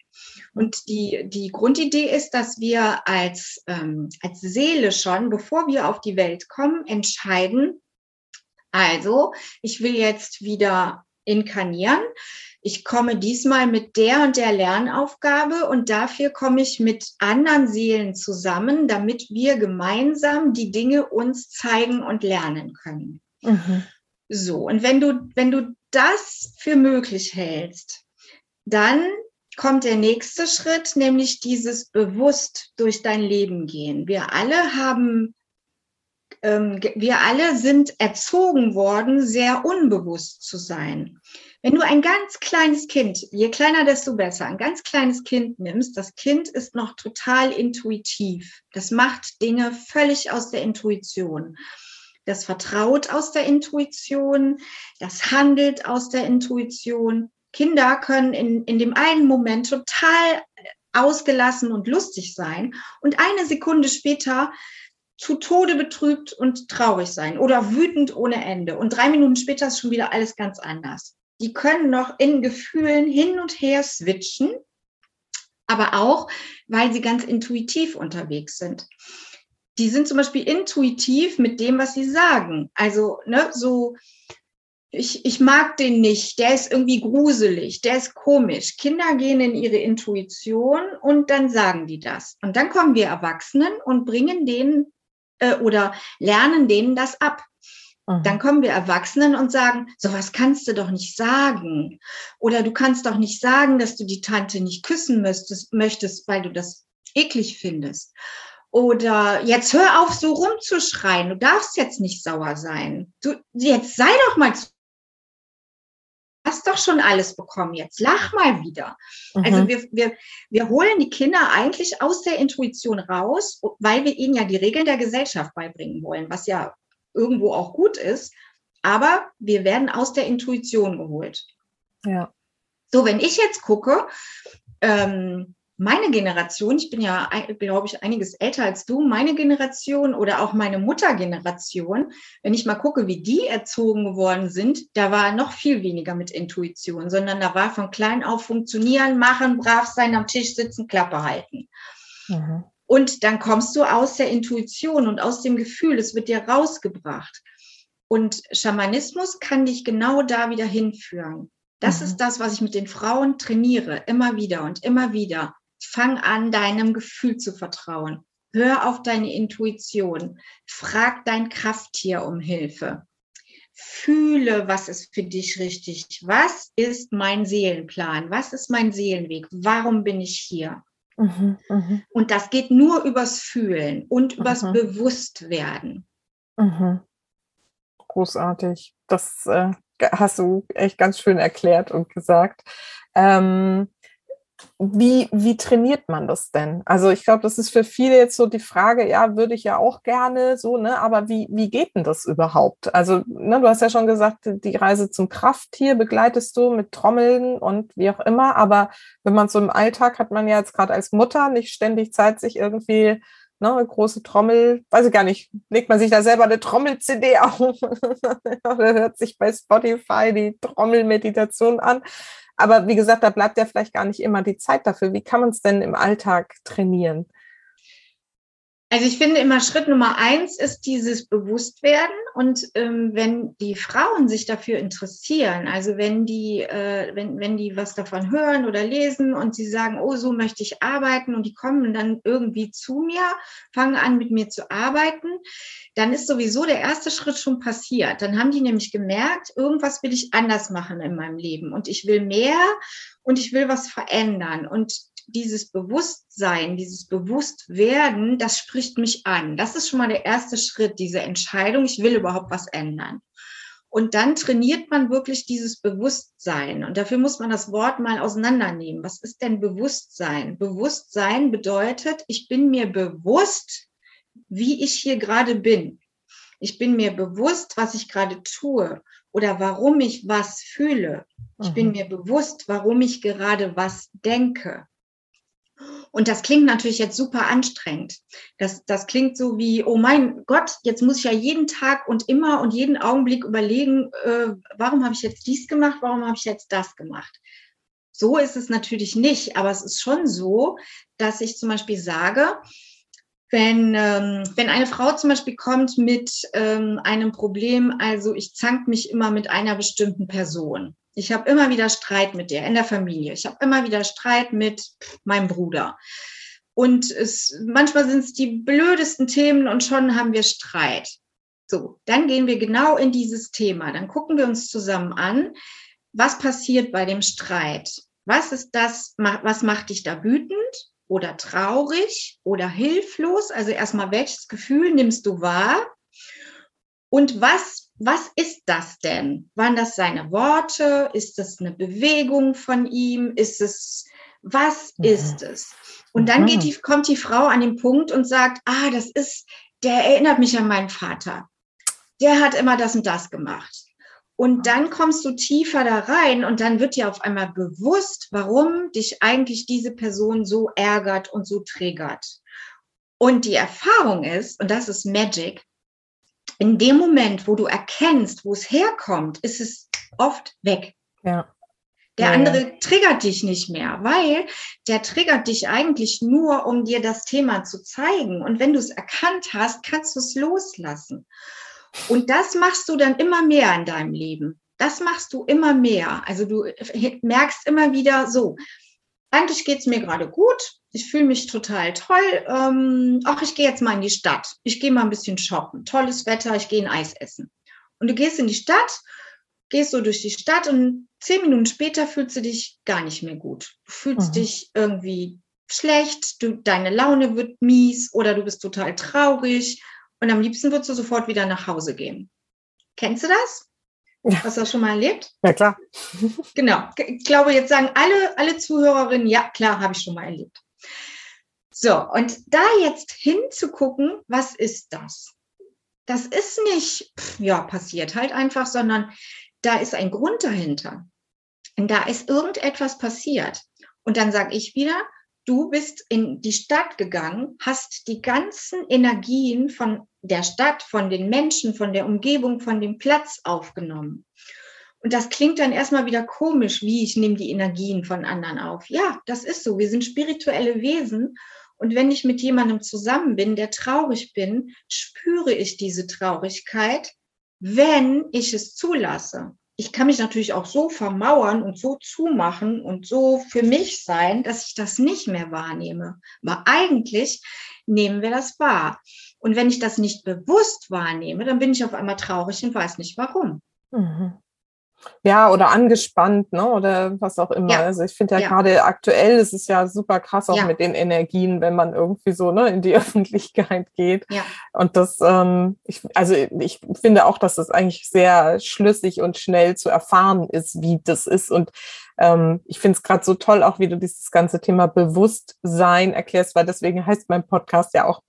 Und die, die Grundidee ist, dass wir als, ähm, als Seele schon, bevor wir auf die Welt kommen, entscheiden, also ich will jetzt wieder inkarnieren ich komme diesmal mit der und der Lernaufgabe und dafür komme ich mit anderen Seelen zusammen, damit wir gemeinsam die Dinge uns zeigen und lernen können. Mhm. So, und wenn du, wenn du das für möglich hältst, dann kommt der nächste Schritt, nämlich dieses bewusst durch dein Leben gehen. Wir alle haben, ähm, wir alle sind erzogen worden, sehr unbewusst zu sein. Wenn du ein ganz kleines Kind, je kleiner, desto besser, ein ganz kleines Kind nimmst, das Kind ist noch total intuitiv. Das macht Dinge völlig aus der Intuition. Das vertraut aus der Intuition, das handelt aus der Intuition. Kinder können in, in dem einen Moment total ausgelassen und lustig sein und eine Sekunde später zu Tode betrübt und traurig sein oder wütend ohne Ende. Und drei Minuten später ist schon wieder alles ganz anders die können noch in Gefühlen hin und her switchen, aber auch, weil sie ganz intuitiv unterwegs sind. Die sind zum Beispiel intuitiv mit dem, was sie sagen. Also, ne, so, ich, ich mag den nicht, der ist irgendwie gruselig, der ist komisch. Kinder gehen in ihre Intuition und dann sagen die das. Und dann kommen wir Erwachsenen und bringen denen äh, oder lernen denen das ab. Dann kommen wir Erwachsenen und sagen, sowas kannst du doch nicht sagen. Oder du kannst doch nicht sagen, dass du die Tante nicht küssen müsstest, möchtest, weil du das eklig findest. Oder jetzt hör auf, so rumzuschreien. Du darfst jetzt nicht sauer sein. Du, jetzt sei doch mal zu hast doch schon alles bekommen, jetzt lach mal wieder. Also mhm. Also wir, wir, wir holen die Kinder eigentlich aus der Intuition raus, weil wir ihnen ja die Regeln der Gesellschaft beibringen wollen, was ja irgendwo auch gut ist, aber wir werden aus der Intuition geholt. Ja. So, wenn ich jetzt gucke, ähm, meine Generation, ich bin ja, glaube ich, einiges älter als du, meine Generation oder auch meine Muttergeneration, wenn ich mal gucke, wie die erzogen geworden sind, da war noch viel weniger mit Intuition, sondern da war von klein auf funktionieren, machen, brav sein, am Tisch sitzen, Klappe halten. Mhm. Und dann kommst du aus der Intuition und aus dem Gefühl, es wird dir rausgebracht. Und Schamanismus kann dich genau da wieder hinführen. Das mhm. ist das, was ich mit den Frauen trainiere, immer wieder und immer wieder. Fang an, deinem Gefühl zu vertrauen. Hör auf deine Intuition. Frag dein Krafttier um Hilfe. Fühle, was ist für dich richtig. Was ist mein Seelenplan? Was ist mein Seelenweg? Warum bin ich hier? Mhm, mhm, Und das geht nur übers Fühlen und übers mhm. Bewusstwerden. Mhm. Großartig. Das äh, hast du echt ganz schön erklärt und gesagt. Ähm, wie, wie trainiert man das denn? Also ich glaube, das ist für viele jetzt so die Frage, ja, würde ich ja auch gerne so, ne? Aber wie, wie geht denn das überhaupt? Also, ne, du hast ja schon gesagt, die Reise zum Krafttier begleitest du mit Trommeln und wie auch immer. Aber wenn man so im Alltag hat man ja jetzt gerade als Mutter nicht ständig Zeit, sich irgendwie ne, eine große Trommel, weiß ich gar nicht, legt man sich da selber eine Trommel-CD auf oder hört sich bei Spotify die Trommelmeditation an. Aber wie gesagt, da bleibt ja vielleicht gar nicht immer die Zeit dafür. Wie kann man es denn im Alltag trainieren? Also ich finde immer Schritt Nummer eins ist dieses Bewusstwerden und ähm, wenn die Frauen sich dafür interessieren, also wenn die, äh, wenn, wenn die was davon hören oder lesen und sie sagen, oh, so möchte ich arbeiten und die kommen dann irgendwie zu mir, fangen an mit mir zu arbeiten, dann ist sowieso der erste Schritt schon passiert. Dann haben die nämlich gemerkt, irgendwas will ich anders machen in meinem Leben und ich will mehr und ich will was verändern. Und dieses Bewusstsein, dieses Bewusstwerden, das spricht mich an. Das ist schon mal der erste Schritt, diese Entscheidung, ich will überhaupt was ändern. Und dann trainiert man wirklich dieses Bewusstsein. Und dafür muss man das Wort mal auseinandernehmen. Was ist denn Bewusstsein? Bewusstsein bedeutet, ich bin mir bewusst, wie ich hier gerade bin. Ich bin mir bewusst, was ich gerade tue oder warum ich was fühle. Ich bin mhm. mir bewusst, warum ich gerade was denke. Und das klingt natürlich jetzt super anstrengend. Das, das klingt so wie, oh mein Gott, jetzt muss ich ja jeden Tag und immer und jeden Augenblick überlegen, äh, warum habe ich jetzt dies gemacht, warum habe ich jetzt das gemacht. So ist es natürlich nicht, aber es ist schon so, dass ich zum Beispiel sage, wenn, ähm, wenn eine Frau zum Beispiel kommt mit ähm, einem Problem, also ich zank mich immer mit einer bestimmten Person, ich habe immer wieder Streit mit der in der Familie. Ich habe immer wieder Streit mit meinem Bruder. Und es, manchmal sind es die blödesten Themen und schon haben wir Streit. So, dann gehen wir genau in dieses Thema. Dann gucken wir uns zusammen an, was passiert bei dem Streit. Was ist das, was macht dich da wütend oder traurig oder hilflos? Also erstmal, welches Gefühl nimmst du wahr? Und was was ist das denn? Waren das seine Worte? Ist das eine Bewegung von ihm? Ist es, was mhm. ist es? Und dann geht mhm. die, kommt die Frau an den Punkt und sagt, ah, das ist, der erinnert mich an meinen Vater. Der hat immer das und das gemacht. Und dann kommst du tiefer da rein und dann wird dir auf einmal bewusst, warum dich eigentlich diese Person so ärgert und so triggert. Und die Erfahrung ist, und das ist Magic, in dem Moment, wo du erkennst, wo es herkommt, ist es oft weg. Ja. Der andere triggert dich nicht mehr, weil der triggert dich eigentlich nur, um dir das Thema zu zeigen. Und wenn du es erkannt hast, kannst du es loslassen. Und das machst du dann immer mehr in deinem Leben. Das machst du immer mehr. Also du merkst immer wieder so, eigentlich geht es mir gerade gut. Ich fühle mich total toll. Ähm, ach, ich gehe jetzt mal in die Stadt. Ich gehe mal ein bisschen shoppen. Tolles Wetter, ich gehe ein Eis essen. Und du gehst in die Stadt, gehst so durch die Stadt und zehn Minuten später fühlst du dich gar nicht mehr gut. Du fühlst mhm. dich irgendwie schlecht, du, deine Laune wird mies oder du bist total traurig und am liebsten würdest du sofort wieder nach Hause gehen. Kennst du das? Hast du das schon mal erlebt? Ja, klar. Genau. Ich glaube, jetzt sagen alle, alle Zuhörerinnen, ja, klar, habe ich schon mal erlebt. So, und da jetzt hinzugucken, was ist das? Das ist nicht, ja, passiert halt einfach, sondern da ist ein Grund dahinter. Und da ist irgendetwas passiert. Und dann sage ich wieder, du bist in die Stadt gegangen, hast die ganzen Energien von der Stadt, von den Menschen, von der Umgebung, von dem Platz aufgenommen. Und das klingt dann erstmal wieder komisch, wie ich nehme die Energien von anderen auf. Ja, das ist so. Wir sind spirituelle Wesen. Und wenn ich mit jemandem zusammen bin, der traurig bin, spüre ich diese Traurigkeit, wenn ich es zulasse ich kann mich natürlich auch so vermauern und so zumachen und so für mich sein, dass ich das nicht mehr wahrnehme. Aber eigentlich nehmen wir das wahr. Und wenn ich das nicht bewusst wahrnehme, dann bin ich auf einmal traurig und weiß nicht warum. Mhm. Ja, oder angespannt, ne? Oder was auch immer. Ja. Also ich finde ja, ja, gerade aktuell ist es ja super krass auch ja. mit den Energien, wenn man irgendwie so ne, in die Öffentlichkeit geht. Ja. Und das, ähm, ich, also ich finde auch, dass das eigentlich sehr schlüssig und schnell zu erfahren ist, wie das ist. Und ähm, ich finde es gerade so toll, auch wie du dieses ganze Thema Bewusstsein erklärst, weil deswegen heißt mein Podcast ja auch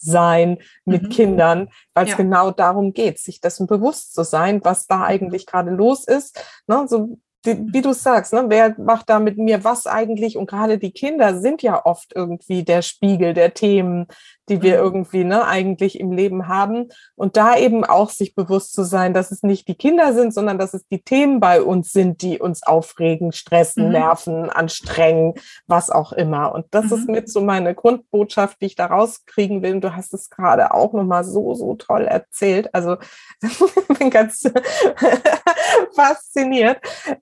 Bewusstsein mit mhm. Kindern, weil es ja. genau darum geht, sich dessen bewusst zu sein, was da eigentlich gerade los ist. Ne? So wie du sagst, ne, wer macht da mit mir was eigentlich? Und gerade die Kinder sind ja oft irgendwie der Spiegel der Themen, die wir mhm. irgendwie ne, eigentlich im Leben haben. Und da eben auch sich bewusst zu sein, dass es nicht die Kinder sind, sondern dass es die Themen bei uns sind, die uns aufregen, stressen, mhm. nerven, anstrengen, was auch immer. Und das mhm. ist mit so meine Grundbotschaft, die ich da rauskriegen will. Und du hast es gerade auch nochmal so, so toll erzählt. Also ich bin ganz fasziniert.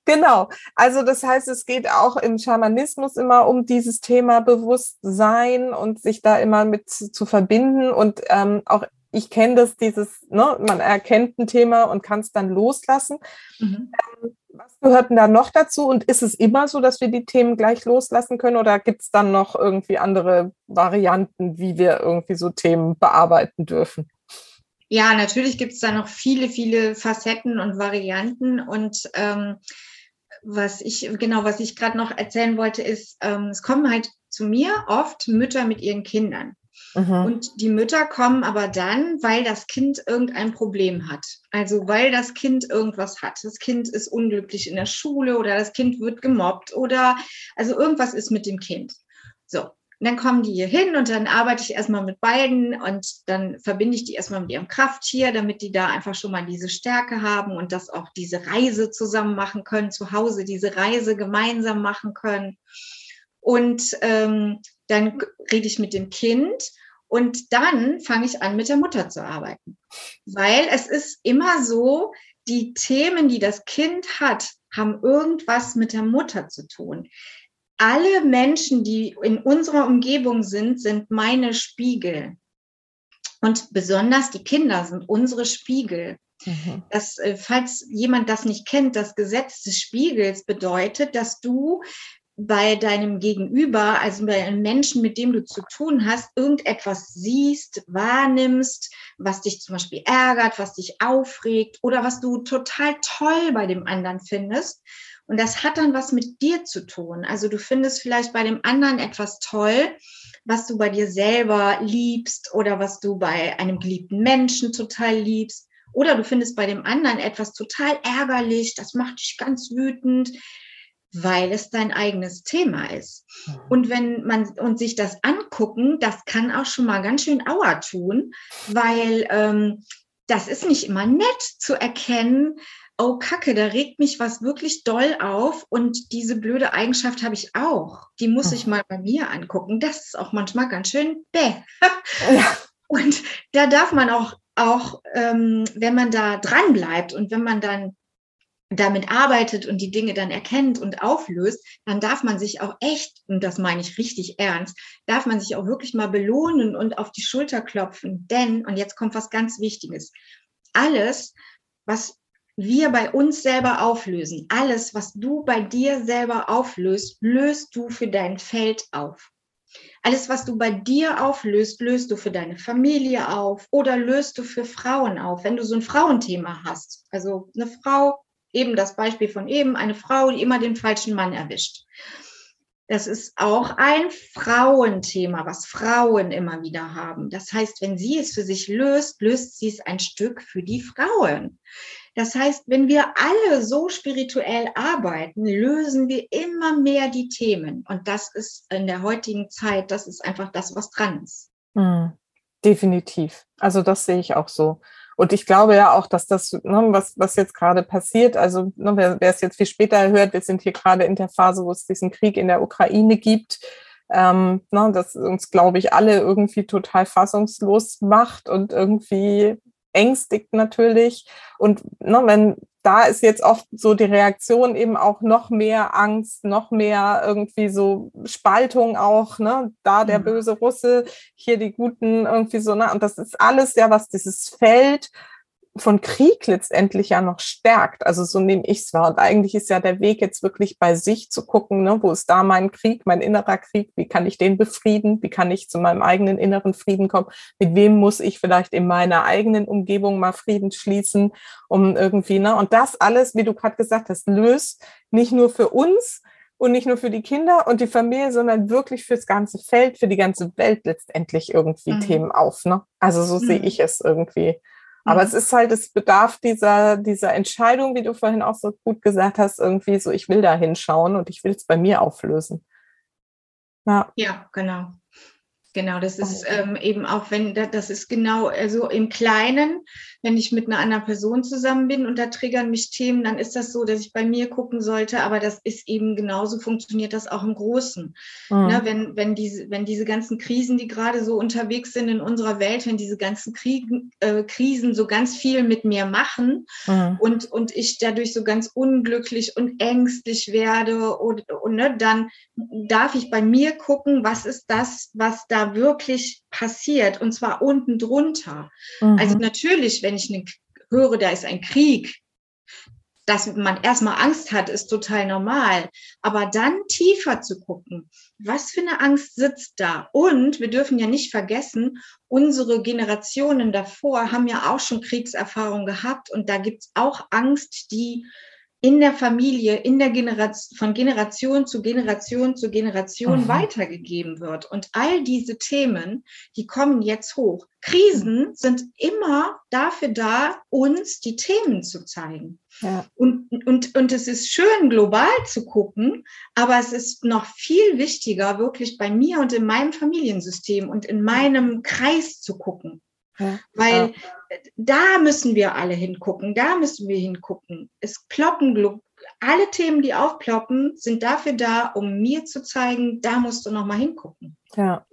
Genau. Also das heißt, es geht auch im Schamanismus immer um dieses Thema Bewusstsein und sich da immer mit zu verbinden. Und ähm, auch ich kenne das, dieses, ne, man erkennt ein Thema und kann es dann loslassen. Mhm. Ähm, was gehört denn da noch dazu? Und ist es immer so, dass wir die Themen gleich loslassen können oder gibt es dann noch irgendwie andere Varianten, wie wir irgendwie so Themen bearbeiten dürfen? Ja, natürlich gibt es da noch viele, viele Facetten und Varianten. Und ähm, was ich, genau, was ich gerade noch erzählen wollte, ist, ähm, es kommen halt zu mir oft Mütter mit ihren Kindern. Mhm. Und die Mütter kommen aber dann, weil das Kind irgendein Problem hat. Also weil das Kind irgendwas hat. Das Kind ist unglücklich in der Schule oder das Kind wird gemobbt oder also irgendwas ist mit dem Kind. So. Und dann kommen die hier hin und dann arbeite ich erstmal mit beiden und dann verbinde ich die erstmal mit ihrem Krafttier, damit die da einfach schon mal diese Stärke haben und das auch diese Reise zusammen machen können, zu Hause diese Reise gemeinsam machen können. Und ähm, dann rede ich mit dem Kind und dann fange ich an, mit der Mutter zu arbeiten. Weil es ist immer so, die Themen, die das Kind hat, haben irgendwas mit der Mutter zu tun. Alle Menschen, die in unserer Umgebung sind, sind meine Spiegel. Und besonders die Kinder sind unsere Spiegel. Mhm. Das, äh, falls jemand das nicht kennt, das Gesetz des Spiegels bedeutet, dass du bei deinem Gegenüber, also bei einem Menschen, mit dem du zu tun hast, irgendetwas siehst, wahrnimmst, was dich zum Beispiel ärgert, was dich aufregt oder was du total toll bei dem anderen findest. Und das hat dann was mit dir zu tun. Also du findest vielleicht bei dem anderen etwas toll, was du bei dir selber liebst oder was du bei einem geliebten Menschen total liebst. Oder du findest bei dem anderen etwas total ärgerlich, das macht dich ganz wütend weil es dein eigenes Thema ist. Mhm. Und wenn man und sich das angucken, das kann auch schon mal ganz schön Auer tun, weil ähm, das ist nicht immer nett zu erkennen, oh Kacke, da regt mich was wirklich doll auf und diese blöde Eigenschaft habe ich auch. Die muss ich mhm. mal bei mir angucken. Das ist auch manchmal ganz schön bäh. Ja. Und da darf man auch, auch ähm, wenn man da dran bleibt und wenn man dann damit arbeitet und die Dinge dann erkennt und auflöst, dann darf man sich auch echt, und das meine ich richtig ernst, darf man sich auch wirklich mal belohnen und auf die Schulter klopfen. Denn, und jetzt kommt was ganz Wichtiges, alles, was wir bei uns selber auflösen, alles, was du bei dir selber auflöst, löst du für dein Feld auf. Alles, was du bei dir auflöst, löst du für deine Familie auf oder löst du für Frauen auf. Wenn du so ein Frauenthema hast, also eine Frau eben das Beispiel von eben, eine Frau, die immer den falschen Mann erwischt. Das ist auch ein Frauenthema, was Frauen immer wieder haben. Das heißt, wenn sie es für sich löst, löst sie es ein Stück für die Frauen. Das heißt, wenn wir alle so spirituell arbeiten, lösen wir immer mehr die Themen. Und das ist in der heutigen Zeit, das ist einfach das, was dran ist. Mhm. Definitiv. Also das sehe ich auch so. Und ich glaube ja auch, dass das, ne, was, was jetzt gerade passiert, also ne, wer, wer es jetzt viel später hört, wir sind hier gerade in der Phase, wo es diesen Krieg in der Ukraine gibt, ähm, ne, das uns, glaube ich, alle irgendwie total fassungslos macht und irgendwie ängstigt natürlich. Und ne, wenn da ist jetzt oft so die Reaktion eben auch noch mehr Angst, noch mehr irgendwie so Spaltung auch, ne? Da der mhm. böse Russe, hier die Guten irgendwie so, ne? Und das ist alles ja, was dieses Feld von Krieg letztendlich ja noch stärkt. Also so nehme ich es wahr. Und eigentlich ist ja der Weg jetzt wirklich bei sich zu gucken, ne, wo ist da mein Krieg, mein innerer Krieg, wie kann ich den befrieden, wie kann ich zu meinem eigenen inneren Frieden kommen, mit wem muss ich vielleicht in meiner eigenen Umgebung mal Frieden schließen, um irgendwie, ne, und das alles, wie du gerade gesagt hast, löst nicht nur für uns, und nicht nur für die Kinder und die Familie, sondern wirklich fürs ganze Feld, für die ganze Welt letztendlich irgendwie mhm. Themen auf. Ne? Also so mhm. sehe ich es irgendwie. Aber mhm. es ist halt, es bedarf dieser, dieser Entscheidung, wie du vorhin auch so gut gesagt hast, irgendwie so, ich will da hinschauen und ich will es bei mir auflösen. Ja, ja genau. Genau, das ist ähm, eben auch, wenn das ist genau, also im Kleinen, wenn ich mit einer anderen Person zusammen bin und da triggern mich Themen, dann ist das so, dass ich bei mir gucken sollte, aber das ist eben genauso, funktioniert das auch im Großen. Mhm. Ne, wenn, wenn, diese, wenn diese ganzen Krisen, die gerade so unterwegs sind in unserer Welt, wenn diese ganzen Kriegen, äh, Krisen so ganz viel mit mir machen mhm. und, und ich dadurch so ganz unglücklich und ängstlich werde und, und ne, dann darf ich bei mir gucken, was ist das, was da wirklich passiert und zwar unten drunter. Also mhm. Also natürlich, wenn ich höre, da ist ein Krieg, dass man erstmal Angst hat, ist total normal. Aber dann tiefer zu gucken, was für eine Angst sitzt da? Und wir dürfen ja nicht vergessen, unsere Generationen davor haben ja auch schon Kriegserfahrung gehabt und da gibt es auch Angst, die in der Familie, in der Generation, von Generation zu Generation zu Generation mhm. weitergegeben wird. Und all diese Themen, die kommen jetzt hoch. Krisen sind immer dafür da, uns die Themen zu zeigen. Ja. Und, und, und es ist schön, global zu gucken, aber es ist noch viel wichtiger, wirklich bei mir und in meinem Familiensystem und in meinem Kreis zu gucken. Ja, Weil ja. da müssen wir alle hingucken, da müssen wir hingucken. Es ploppen, alle Themen, die aufploppen, sind dafür da, um mir zu zeigen, da musst du nochmal hingucken. Ja.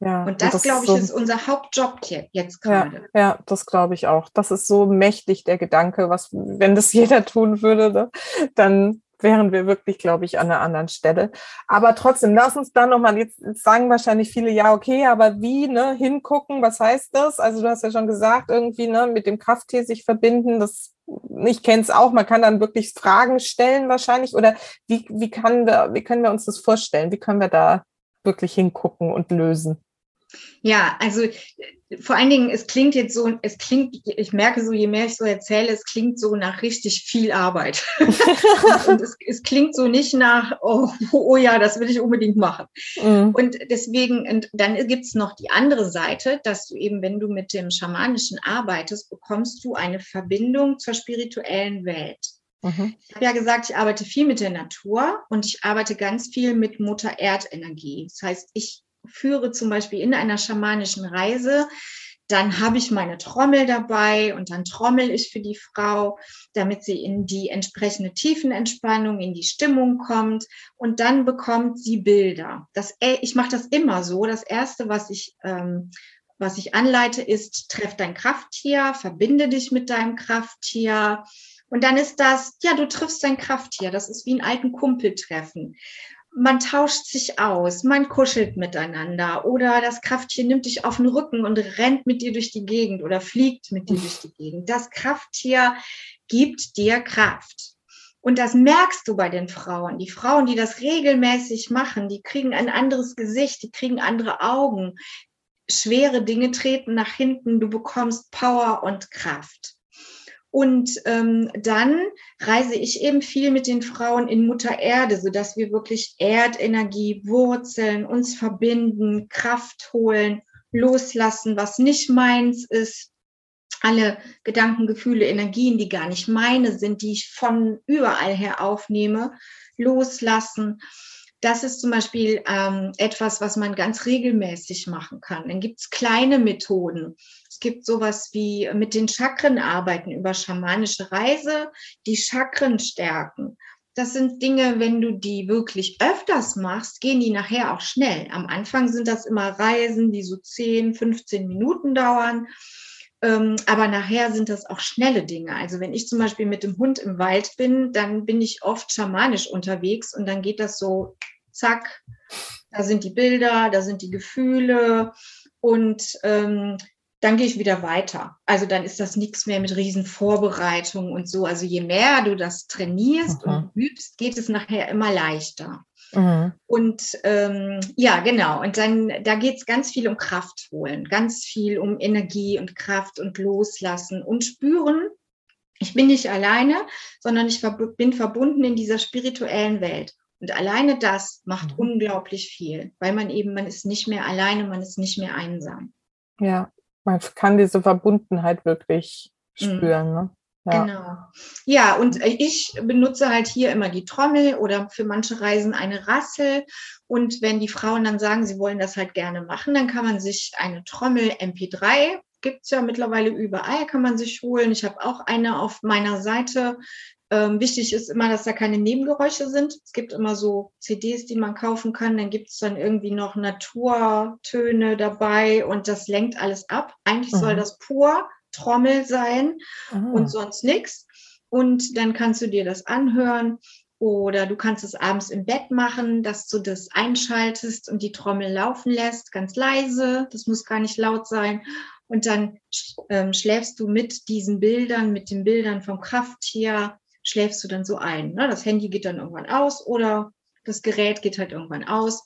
Ja, und das, das glaube ich, so, ist unser Hauptjob hier, jetzt gerade. Ja, ja, das glaube ich auch. Das ist so mächtig, der Gedanke, was, wenn das jeder tun würde, ne, dann wären wir wirklich, glaube ich, an einer anderen Stelle. Aber trotzdem, lass uns da nochmal, jetzt sagen wahrscheinlich viele, ja, okay, aber wie, ne, hingucken, was heißt das? Also du hast ja schon gesagt, irgendwie, ne, mit dem Krafttier sich verbinden, das, ich kenne es auch, man kann dann wirklich Fragen stellen wahrscheinlich, oder wie, wie kann wir, wie können wir uns das vorstellen? Wie können wir da wirklich hingucken und lösen? Ja, also vor allen Dingen, es klingt jetzt so, es klingt, ich merke so, je mehr ich so erzähle, es klingt so nach richtig viel Arbeit. und es, es, klingt so nicht nach, oh, oh, ja, das will ich unbedingt machen. Mhm. Und deswegen, und dann gibt's noch die andere Seite, dass du eben, wenn du mit dem Schamanischen arbeitest, bekommst du eine Verbindung zur spirituellen Welt. Mhm. Ich habe ja gesagt, ich arbeite viel mit der Natur und ich arbeite ganz viel mit Mutter Erdenergie. Das heißt, ich führe zum Beispiel in einer schamanischen Reise, dann habe ich meine Trommel dabei und dann trommel ich für die Frau, damit sie in die entsprechende Tiefenentspannung, in die Stimmung kommt und dann bekommt sie Bilder. Das, äh, ich mache das immer so. Das Erste, was ich, ähm, was ich anleite, ist, treff dein Krafttier, verbinde dich mit deinem Krafttier. Und dann ist das, ja, du triffst dein Krafttier. Das ist wie ein alten Kumpel treffen man tauscht sich aus, man kuschelt miteinander oder das Krafttier nimmt dich auf den Rücken und rennt mit dir durch die Gegend oder fliegt mit dir durch die Gegend. Das Krafttier gibt dir Kraft. Und das merkst du bei den Frauen. Die Frauen, die das regelmäßig machen, die kriegen ein anderes Gesicht, die kriegen andere Augen. Schwere Dinge treten nach hinten, du bekommst Power und Kraft. Und ähm, dann reise ich eben viel mit den Frauen in Mutter Erde, sodass wir wirklich Erdenergie, Wurzeln, uns verbinden, Kraft holen, loslassen, was nicht meins ist. Alle Gedanken, Gefühle, Energien, die gar nicht meine sind, die ich von überall her aufnehme, loslassen. Das ist zum Beispiel ähm, etwas, was man ganz regelmäßig machen kann. Dann gibt es kleine Methoden. Es gibt sowas wie mit den Chakren arbeiten über schamanische Reise, die Chakren stärken. Das sind Dinge, wenn du die wirklich öfters machst, gehen die nachher auch schnell. Am Anfang sind das immer Reisen, die so 10, 15 Minuten dauern. Ähm, aber nachher sind das auch schnelle Dinge. Also wenn ich zum Beispiel mit dem Hund im Wald bin, dann bin ich oft schamanisch unterwegs und dann geht das so, zack, da sind die Bilder, da sind die Gefühle und ähm, dann gehe ich wieder weiter. Also dann ist das nichts mehr mit Riesenvorbereitung und so. Also je mehr du das trainierst mhm. und übst, geht es nachher immer leichter. Mhm. Und ähm, ja, genau. Und dann, da geht es ganz viel um Kraft holen, ganz viel um Energie und Kraft und Loslassen und spüren, ich bin nicht alleine, sondern ich bin verbunden in dieser spirituellen Welt. Und alleine das macht mhm. unglaublich viel, weil man eben, man ist nicht mehr alleine, man ist nicht mehr einsam. Ja, man kann diese Verbundenheit wirklich mhm. spüren. Mhm. Ne? Ja. Genau. Ja, und ich benutze halt hier immer die Trommel oder für manche Reisen eine Rassel. Und wenn die Frauen dann sagen, sie wollen das halt gerne machen, dann kann man sich eine Trommel MP3 gibt es ja mittlerweile überall, kann man sich holen. Ich habe auch eine auf meiner Seite. Ähm, wichtig ist immer, dass da keine Nebengeräusche sind. Es gibt immer so CDs, die man kaufen kann. Dann gibt es dann irgendwie noch Naturtöne dabei und das lenkt alles ab. Eigentlich mhm. soll das pur Trommel sein mhm. und sonst nichts. Und dann kannst du dir das anhören oder du kannst es abends im Bett machen, dass du das einschaltest und die Trommel laufen lässt, ganz leise. Das muss gar nicht laut sein. Und dann ähm, schläfst du mit diesen Bildern, mit den Bildern vom Krafttier, schläfst du dann so ein. Ne? Das Handy geht dann irgendwann aus oder das Gerät geht halt irgendwann aus,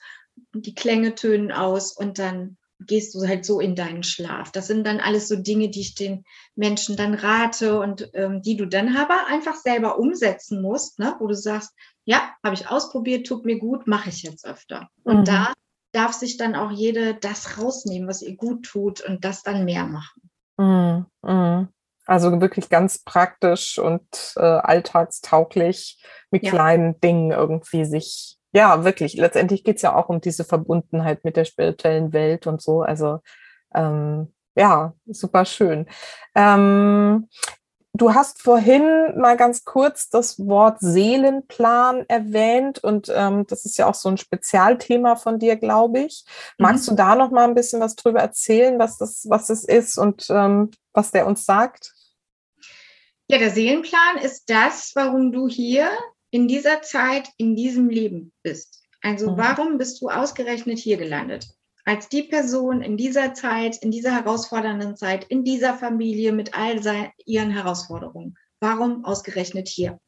die Klänge tönen aus und dann gehst du halt so in deinen Schlaf. Das sind dann alles so Dinge, die ich den Menschen dann rate und ähm, die du dann aber einfach selber umsetzen musst, ne? wo du sagst, ja, habe ich ausprobiert, tut mir gut, mache ich jetzt öfter. Und mhm. da darf sich dann auch jede das rausnehmen, was ihr gut tut und das dann mehr machen. Mm, mm. Also wirklich ganz praktisch und äh, alltagstauglich mit ja. kleinen Dingen irgendwie sich, ja, wirklich, letztendlich geht es ja auch um diese Verbundenheit mit der spirituellen Welt und so. Also ähm, ja, super schön. Ähm, Du hast vorhin mal ganz kurz das Wort Seelenplan erwähnt und ähm, das ist ja auch so ein Spezialthema von dir, glaube ich. Magst mhm. du da noch mal ein bisschen was drüber erzählen, was das, was das ist und ähm, was der uns sagt? Ja, der Seelenplan ist das, warum du hier in dieser Zeit, in diesem Leben bist. Also mhm. warum bist du ausgerechnet hier gelandet? als die Person in dieser Zeit, in dieser herausfordernden Zeit, in dieser Familie mit all ihren Herausforderungen. Warum ausgerechnet hier?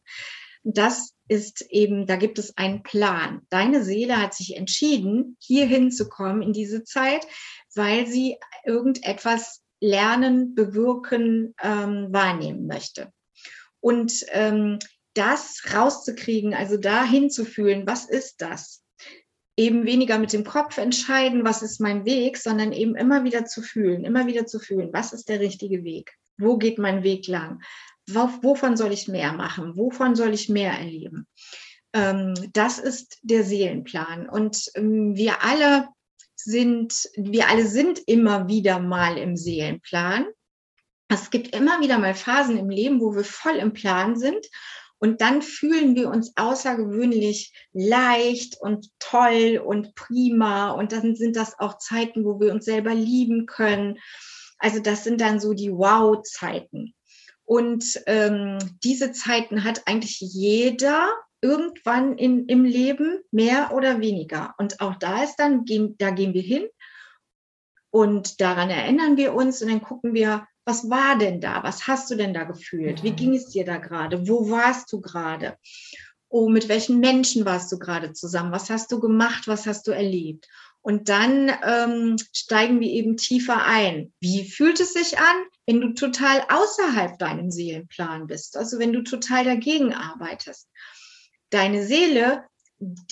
Das ist eben, da gibt es einen Plan. Deine Seele hat sich entschieden, hier hinzukommen in diese Zeit, weil sie irgendetwas lernen, bewirken, ähm, wahrnehmen möchte. Und ähm, das rauszukriegen, also da hinzufühlen, was ist das? eben weniger mit dem Kopf entscheiden, was ist mein Weg, sondern eben immer wieder zu fühlen, immer wieder zu fühlen, was ist der richtige Weg? Wo geht mein Weg lang? Wovon soll ich mehr machen? Wovon soll ich mehr erleben? Ähm, das ist der Seelenplan. Und ähm, wir alle sind, wir alle sind immer wieder mal im Seelenplan. Es gibt immer wieder mal Phasen im Leben, wo wir voll im Plan sind und dann fühlen wir uns außergewöhnlich leicht und toll und prima. Und dann sind das auch Zeiten, wo wir uns selber lieben können. Also das sind dann so die Wow-Zeiten. Und ähm, diese Zeiten hat eigentlich jeder irgendwann in, im Leben mehr oder weniger. Und auch da ist dann, da gehen wir hin und daran erinnern wir uns und dann gucken wir, was war denn da? Was hast du denn da gefühlt? Wie ging es dir da gerade? Wo warst du gerade? Oh, mit welchen Menschen warst du gerade zusammen? Was hast du gemacht? Was hast du erlebt? Und dann ähm, steigen wir eben tiefer ein. Wie fühlt es sich an, wenn du total außerhalb deinem Seelenplan bist? Also wenn du total dagegen arbeitest. Deine Seele,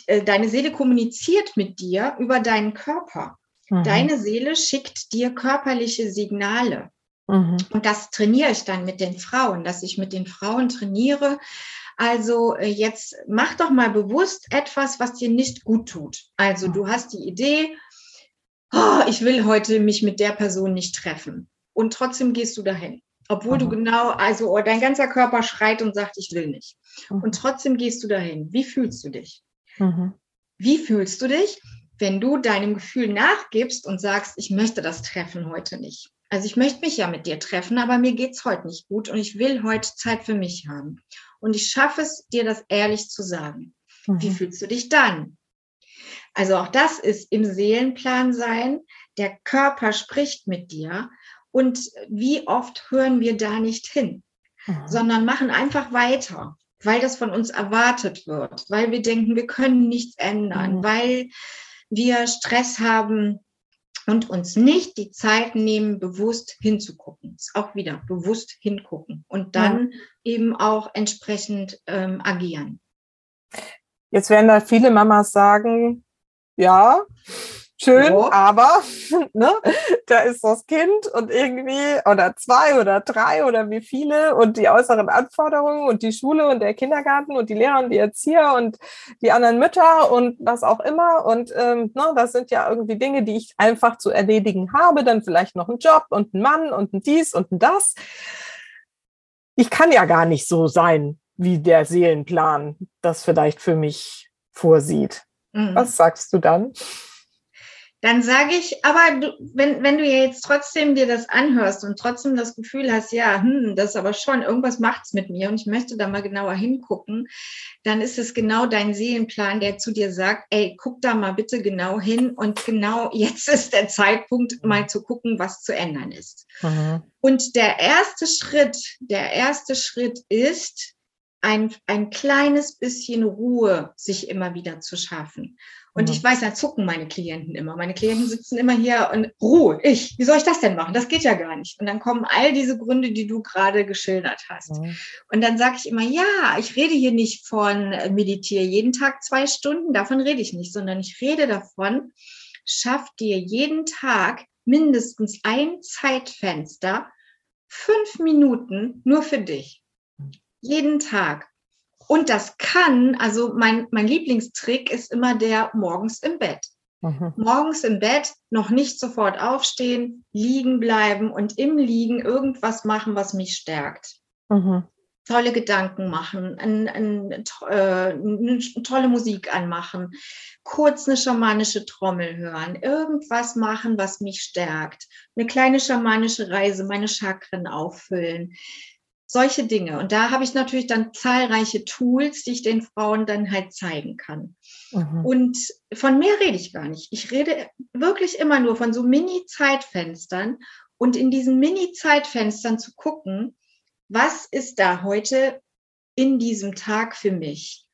äh, deine Seele kommuniziert mit dir über deinen Körper. Mhm. Deine Seele schickt dir körperliche Signale. Mhm. Und das trainiere ich dann mit den Frauen, dass ich mit den Frauen trainiere. Also äh, jetzt mach doch mal bewusst etwas, was dir nicht gut tut. Also du hast die Idee, oh, ich will heute mich mit der Person nicht treffen. Und trotzdem gehst du dahin. Obwohl mhm. du genau, also oh, dein ganzer Körper schreit und sagt, ich will nicht. Mhm. Und trotzdem gehst du dahin. Wie fühlst du dich? Mhm. Wie fühlst du dich, wenn du deinem Gefühl nachgibst und sagst, ich möchte das Treffen heute nicht? Also ich möchte mich ja mit dir treffen, aber mir geht's heute nicht gut und ich will heute Zeit für mich haben. Und ich schaffe es, dir das ehrlich zu sagen. Mhm. Wie fühlst du dich dann? Also auch das ist im Seelenplan sein, Der Körper spricht mit dir. Und wie oft hören wir da nicht hin, mhm. sondern machen einfach weiter, weil das von uns erwartet wird, weil wir denken, wir können nichts ändern, mhm. weil wir Stress haben, und uns nicht die Zeit nehmen, bewusst hinzugucken. Auch wieder bewusst hingucken und dann ja. eben auch entsprechend ähm, agieren. Jetzt werden da viele Mamas sagen, ja, schön, oh. aber ne, da ist das Kind und irgendwie oder zwei oder drei oder wie viele und die äußeren Anforderungen und die Schule und der Kindergarten und die Lehrer und die Erzieher und die anderen Mütter und was auch immer. Und ähm, ne, das sind ja irgendwie Dinge, die ich einfach zu erledigen habe. Dann vielleicht noch einen Job und einen Mann und ein dies und ein das. Ich kann ja gar nicht so sein, wie der Seelenplan das vielleicht für mich vorsieht. Mhm. Was sagst du dann? Dann sage ich, aber du, wenn, wenn du jetzt trotzdem dir das anhörst und trotzdem das Gefühl hast, ja, hm, das aber schon, irgendwas macht's mit mir und ich möchte da mal genauer hingucken, dann ist es genau dein Seelenplan, der zu dir sagt, ey, guck da mal bitte genau hin und genau jetzt ist der Zeitpunkt, mal zu gucken, was zu ändern ist. Mhm. Und der erste Schritt, der erste Schritt ist, ein, ein kleines bisschen Ruhe sich immer wieder zu schaffen. Und ja. ich weiß, da zucken meine Klienten immer. Meine Klienten sitzen immer hier und Ruhe, ich, wie soll ich das denn machen? Das geht ja gar nicht. Und dann kommen all diese Gründe, die du gerade geschildert hast. Ja. Und dann sage ich immer, ja, ich rede hier nicht von äh, meditiere jeden Tag zwei Stunden, davon rede ich nicht, sondern ich rede davon, schaff dir jeden Tag mindestens ein Zeitfenster, fünf Minuten nur für dich. Jeden Tag. Und das kann, also mein, mein Lieblingstrick ist immer der morgens im Bett. Mhm. Morgens im Bett noch nicht sofort aufstehen, liegen bleiben und im Liegen irgendwas machen, was mich stärkt. Mhm. Tolle Gedanken machen, ein, ein, äh, eine tolle Musik anmachen, kurz eine schamanische Trommel hören, irgendwas machen, was mich stärkt, eine kleine schamanische Reise, meine Chakren auffüllen solche Dinge. Und da habe ich natürlich dann zahlreiche Tools, die ich den Frauen dann halt zeigen kann. Mhm. Und von mehr rede ich gar nicht. Ich rede wirklich immer nur von so Mini-Zeitfenstern und in diesen Mini-Zeitfenstern zu gucken, was ist da heute in diesem Tag für mich?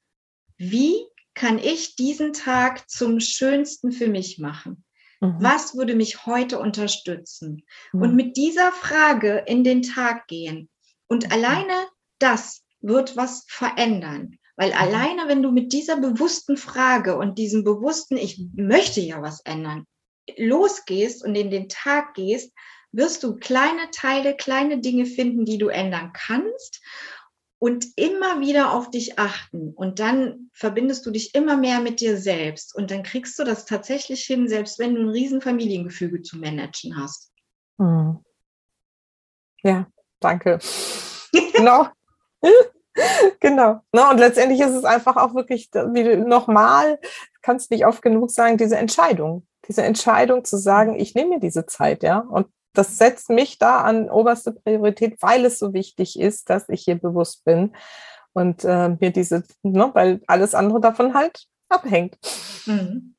Wie kann ich diesen Tag zum schönsten für mich machen? Mhm. Was würde mich heute unterstützen? Mhm. Und mit dieser Frage in den Tag gehen und mhm. alleine das wird was verändern. Weil mhm. alleine, wenn du mit dieser bewussten Frage und diesem bewussten, ich möchte ja was ändern, losgehst und in den Tag gehst, wirst du kleine Teile, kleine Dinge finden, die du ändern kannst und immer wieder auf dich achten. Und dann verbindest du dich immer mehr mit dir selbst. Und dann kriegst du das tatsächlich hin, selbst wenn du ein Riesenfamiliengefüge zu managen hast. Mhm. Ja, danke. genau. genau. Ne? Und letztendlich ist es einfach auch wirklich, wie nochmal, kannst nicht oft genug sagen, diese Entscheidung. Diese Entscheidung zu sagen, ich nehme mir diese Zeit, ja. Und das setzt mich da an oberste Priorität, weil es so wichtig ist, dass ich hier bewusst bin und äh, mir diese, ne, weil alles andere davon halt abhängt. Mhm.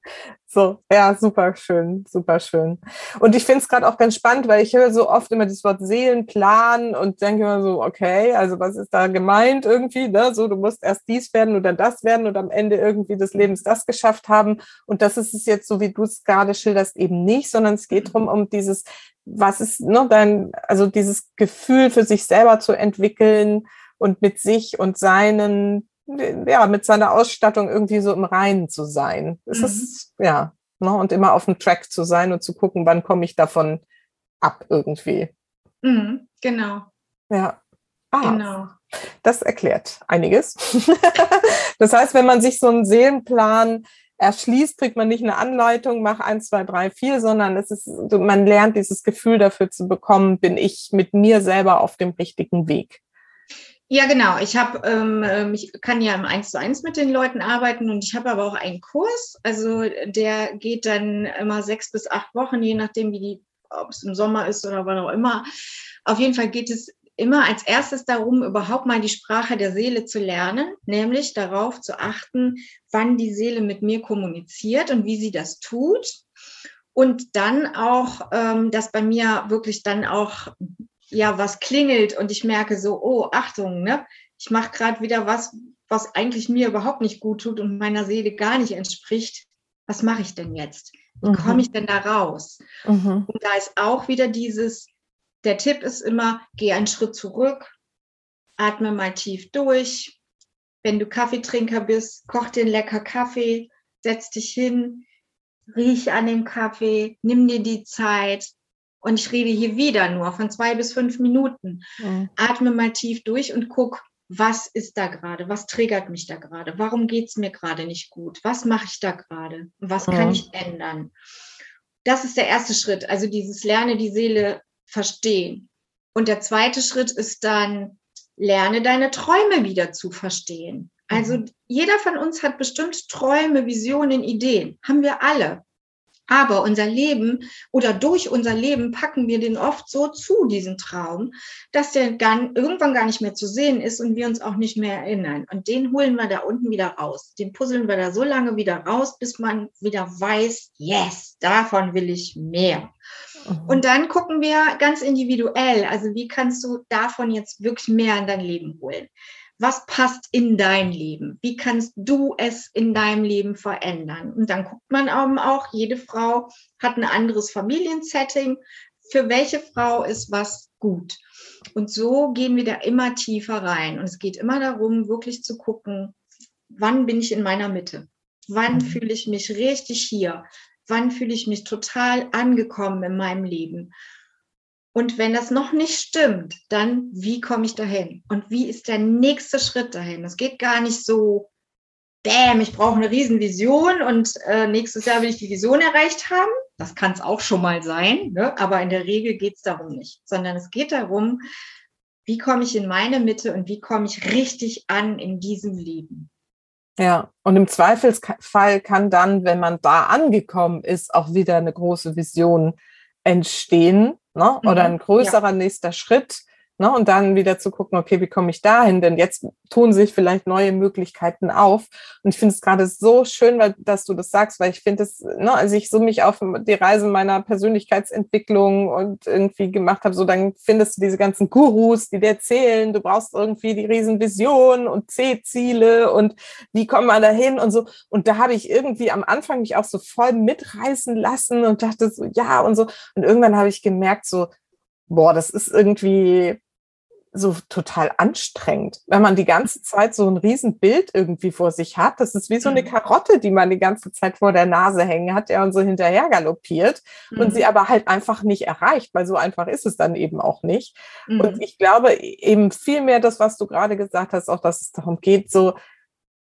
So, ja, super schön, super schön. Und ich finde es gerade auch ganz spannend, weil ich höre so oft immer das Wort Seelenplan und denke immer so, okay, also was ist da gemeint irgendwie, ne? So, du musst erst dies werden oder das werden und am Ende irgendwie des Lebens das geschafft haben. Und das ist es jetzt so, wie du es gerade schilderst, eben nicht, sondern es geht darum, um dieses, was ist, ne, dein, also dieses Gefühl für sich selber zu entwickeln und mit sich und seinen ja, mit seiner Ausstattung irgendwie so im Reinen zu sein. Es mhm. ist, ja, ne, und immer auf dem Track zu sein und zu gucken, wann komme ich davon ab irgendwie. Mhm, genau. Ja. Ah, genau. Das erklärt einiges. das heißt, wenn man sich so einen Seelenplan erschließt, kriegt man nicht eine Anleitung, mach eins, zwei, drei, vier, sondern es ist, man lernt dieses Gefühl dafür zu bekommen, bin ich mit mir selber auf dem richtigen Weg. Ja, genau. Ich habe, ähm, ähm, ich kann ja im Eins zu eins mit den Leuten arbeiten und ich habe aber auch einen Kurs. Also der geht dann immer sechs bis acht Wochen, je nachdem, wie die, ob es im Sommer ist oder wann auch immer. Auf jeden Fall geht es immer als erstes darum, überhaupt mal die Sprache der Seele zu lernen, nämlich darauf zu achten, wann die Seele mit mir kommuniziert und wie sie das tut Und dann auch, ähm, dass bei mir wirklich dann auch ja was klingelt und ich merke so, oh, Achtung, ne? Ich mache gerade wieder was, was eigentlich mir überhaupt nicht gut tut und meiner Seele gar nicht entspricht. Was mache ich denn jetzt? Wie mhm. komme ich denn da raus? Mhm. Und da ist auch wieder dieses, der Tipp ist immer, geh einen Schritt zurück, atme mal tief durch. Wenn du Kaffeetrinker bist, koch dir einen lecker Kaffee, setz dich hin, riech an dem Kaffee, nimm dir die Zeit. Und ich rede hier wieder nur von zwei bis fünf Minuten. Mhm. Atme mal tief durch und guck, was ist da gerade? Was triggert mich da gerade? Warum geht es mir gerade nicht gut? Was mache ich da gerade? Was mhm. kann ich ändern? Das ist der erste Schritt. Also dieses Lerne die Seele verstehen. Und der zweite Schritt ist dann, lerne deine Träume wieder zu verstehen. Also mhm. jeder von uns hat bestimmt Träume, Visionen, Ideen. Haben wir alle. Aber unser Leben oder durch unser Leben packen wir den oft so zu, diesen Traum, dass der dann irgendwann gar nicht mehr zu sehen ist und wir uns auch nicht mehr erinnern. Und den holen wir da unten wieder raus. Den puzzeln wir da so lange wieder raus, bis man wieder weiß, yes, davon will ich mehr. Mhm. Und dann gucken wir ganz individuell, also wie kannst du davon jetzt wirklich mehr in dein Leben holen? Was passt in dein Leben? Wie kannst du es in deinem Leben verändern? Und dann guckt man auch, jede Frau hat ein anderes Familiensetting. Für welche Frau ist was gut? Und so gehen wir da immer tiefer rein. Und es geht immer darum, wirklich zu gucken, wann bin ich in meiner Mitte? Wann mhm. fühle ich mich richtig hier? Wann fühle ich mich total angekommen in meinem Leben? Und wenn das noch nicht stimmt, dann wie komme ich dahin? Und wie ist der nächste Schritt dahin? Es geht gar nicht so, bäm, ich brauche eine Riesenvision und äh, nächstes Jahr will ich die Vision erreicht haben. Das kann es auch schon mal sein, ne? aber in der Regel geht es darum nicht, sondern es geht darum, wie komme ich in meine Mitte und wie komme ich richtig an in diesem Leben. Ja, und im Zweifelsfall kann dann, wenn man da angekommen ist, auch wieder eine große Vision entstehen ne? oder mhm. ein größerer ja. nächster Schritt. Ne? Und dann wieder zu gucken, okay, wie komme ich dahin? Denn jetzt tun sich vielleicht neue Möglichkeiten auf. Und ich finde es gerade so schön, weil, dass du das sagst, weil ich finde es, ne, als ich so mich auf die Reise meiner Persönlichkeitsentwicklung und irgendwie gemacht habe, so dann findest du diese ganzen Gurus, die dir erzählen, du brauchst irgendwie die Riesenvision und C-Ziele und wie kommt man dahin und so. Und da habe ich irgendwie am Anfang mich auch so voll mitreißen lassen und dachte so, ja und so. Und irgendwann habe ich gemerkt, so, boah, das ist irgendwie, so total anstrengend, wenn man die ganze Zeit so ein Riesenbild irgendwie vor sich hat. Das ist wie so eine mhm. Karotte, die man die ganze Zeit vor der Nase hängen hat, der und so hinterher galoppiert mhm. und sie aber halt einfach nicht erreicht, weil so einfach ist es dann eben auch nicht. Mhm. Und ich glaube eben viel mehr das, was du gerade gesagt hast, auch dass es darum geht, so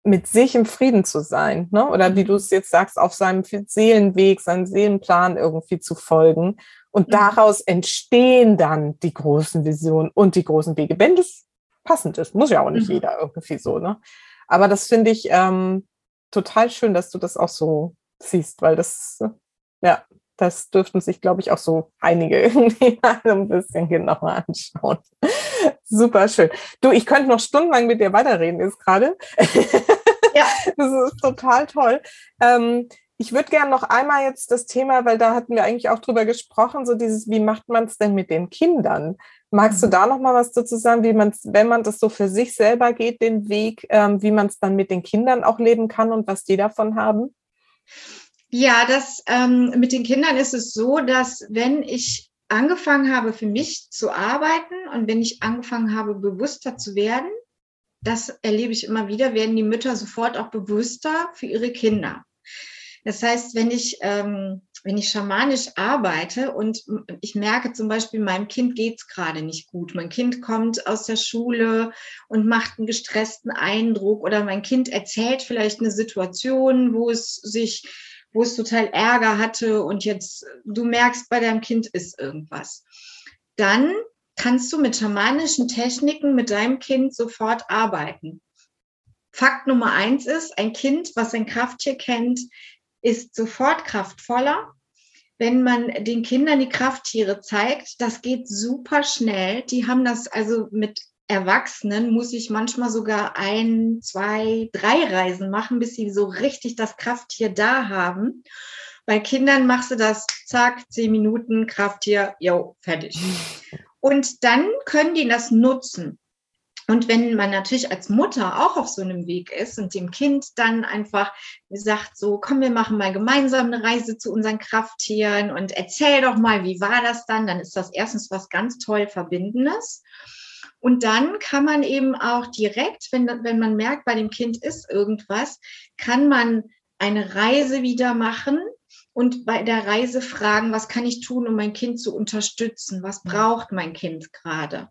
mit sich im Frieden zu sein, ne? oder wie du es jetzt sagst, auf seinem Seelenweg, seinen Seelenplan irgendwie zu folgen. Und mhm. daraus entstehen dann die großen Visionen und die großen Wege, wenn das passend ist. Muss ja auch nicht mhm. jeder irgendwie so, ne? Aber das finde ich ähm, total schön, dass du das auch so siehst, weil das, ja, das dürften sich, glaube ich, auch so einige irgendwie ein bisschen genauer anschauen. Super schön. Du, ich könnte noch stundenlang mit dir weiterreden jetzt gerade. Ja. Das ist total toll. Ähm, ich würde gerne noch einmal jetzt das Thema, weil da hatten wir eigentlich auch drüber gesprochen, so dieses, wie macht man es denn mit den Kindern? Magst du mhm. da noch mal was dazu sagen, wie man wenn man das so für sich selber geht, den Weg, ähm, wie man es dann mit den Kindern auch leben kann und was die davon haben? Ja, das ähm, mit den Kindern ist es so, dass wenn ich angefangen habe, für mich zu arbeiten und wenn ich angefangen habe, bewusster zu werden, das erlebe ich immer wieder, werden die Mütter sofort auch bewusster für ihre Kinder. Das heißt, wenn ich, ähm, wenn ich schamanisch arbeite und ich merke zum Beispiel, meinem Kind geht's gerade nicht gut. Mein Kind kommt aus der Schule und macht einen gestressten Eindruck oder mein Kind erzählt vielleicht eine Situation, wo es sich, wo es total Ärger hatte und jetzt du merkst, bei deinem Kind ist irgendwas. Dann kannst du mit schamanischen Techniken mit deinem Kind sofort arbeiten. Fakt Nummer eins ist, ein Kind, was ein Krafttier kennt, ist sofort kraftvoller. Wenn man den Kindern die Krafttiere zeigt, das geht super schnell. Die haben das also mit Erwachsenen, muss ich manchmal sogar ein, zwei, drei Reisen machen, bis sie so richtig das Krafttier da haben. Bei Kindern machst du das, zack, zehn Minuten, Krafttier, jo, fertig. Und dann können die das nutzen. Und wenn man natürlich als Mutter auch auf so einem Weg ist und dem Kind dann einfach sagt, so, komm, wir machen mal gemeinsam eine Reise zu unseren Krafttieren und erzähl doch mal, wie war das dann? Dann ist das erstens was ganz toll Verbindendes. Und dann kann man eben auch direkt, wenn, wenn man merkt, bei dem Kind ist irgendwas, kann man eine Reise wieder machen und bei der Reise fragen, was kann ich tun, um mein Kind zu unterstützen? Was braucht mein Kind gerade?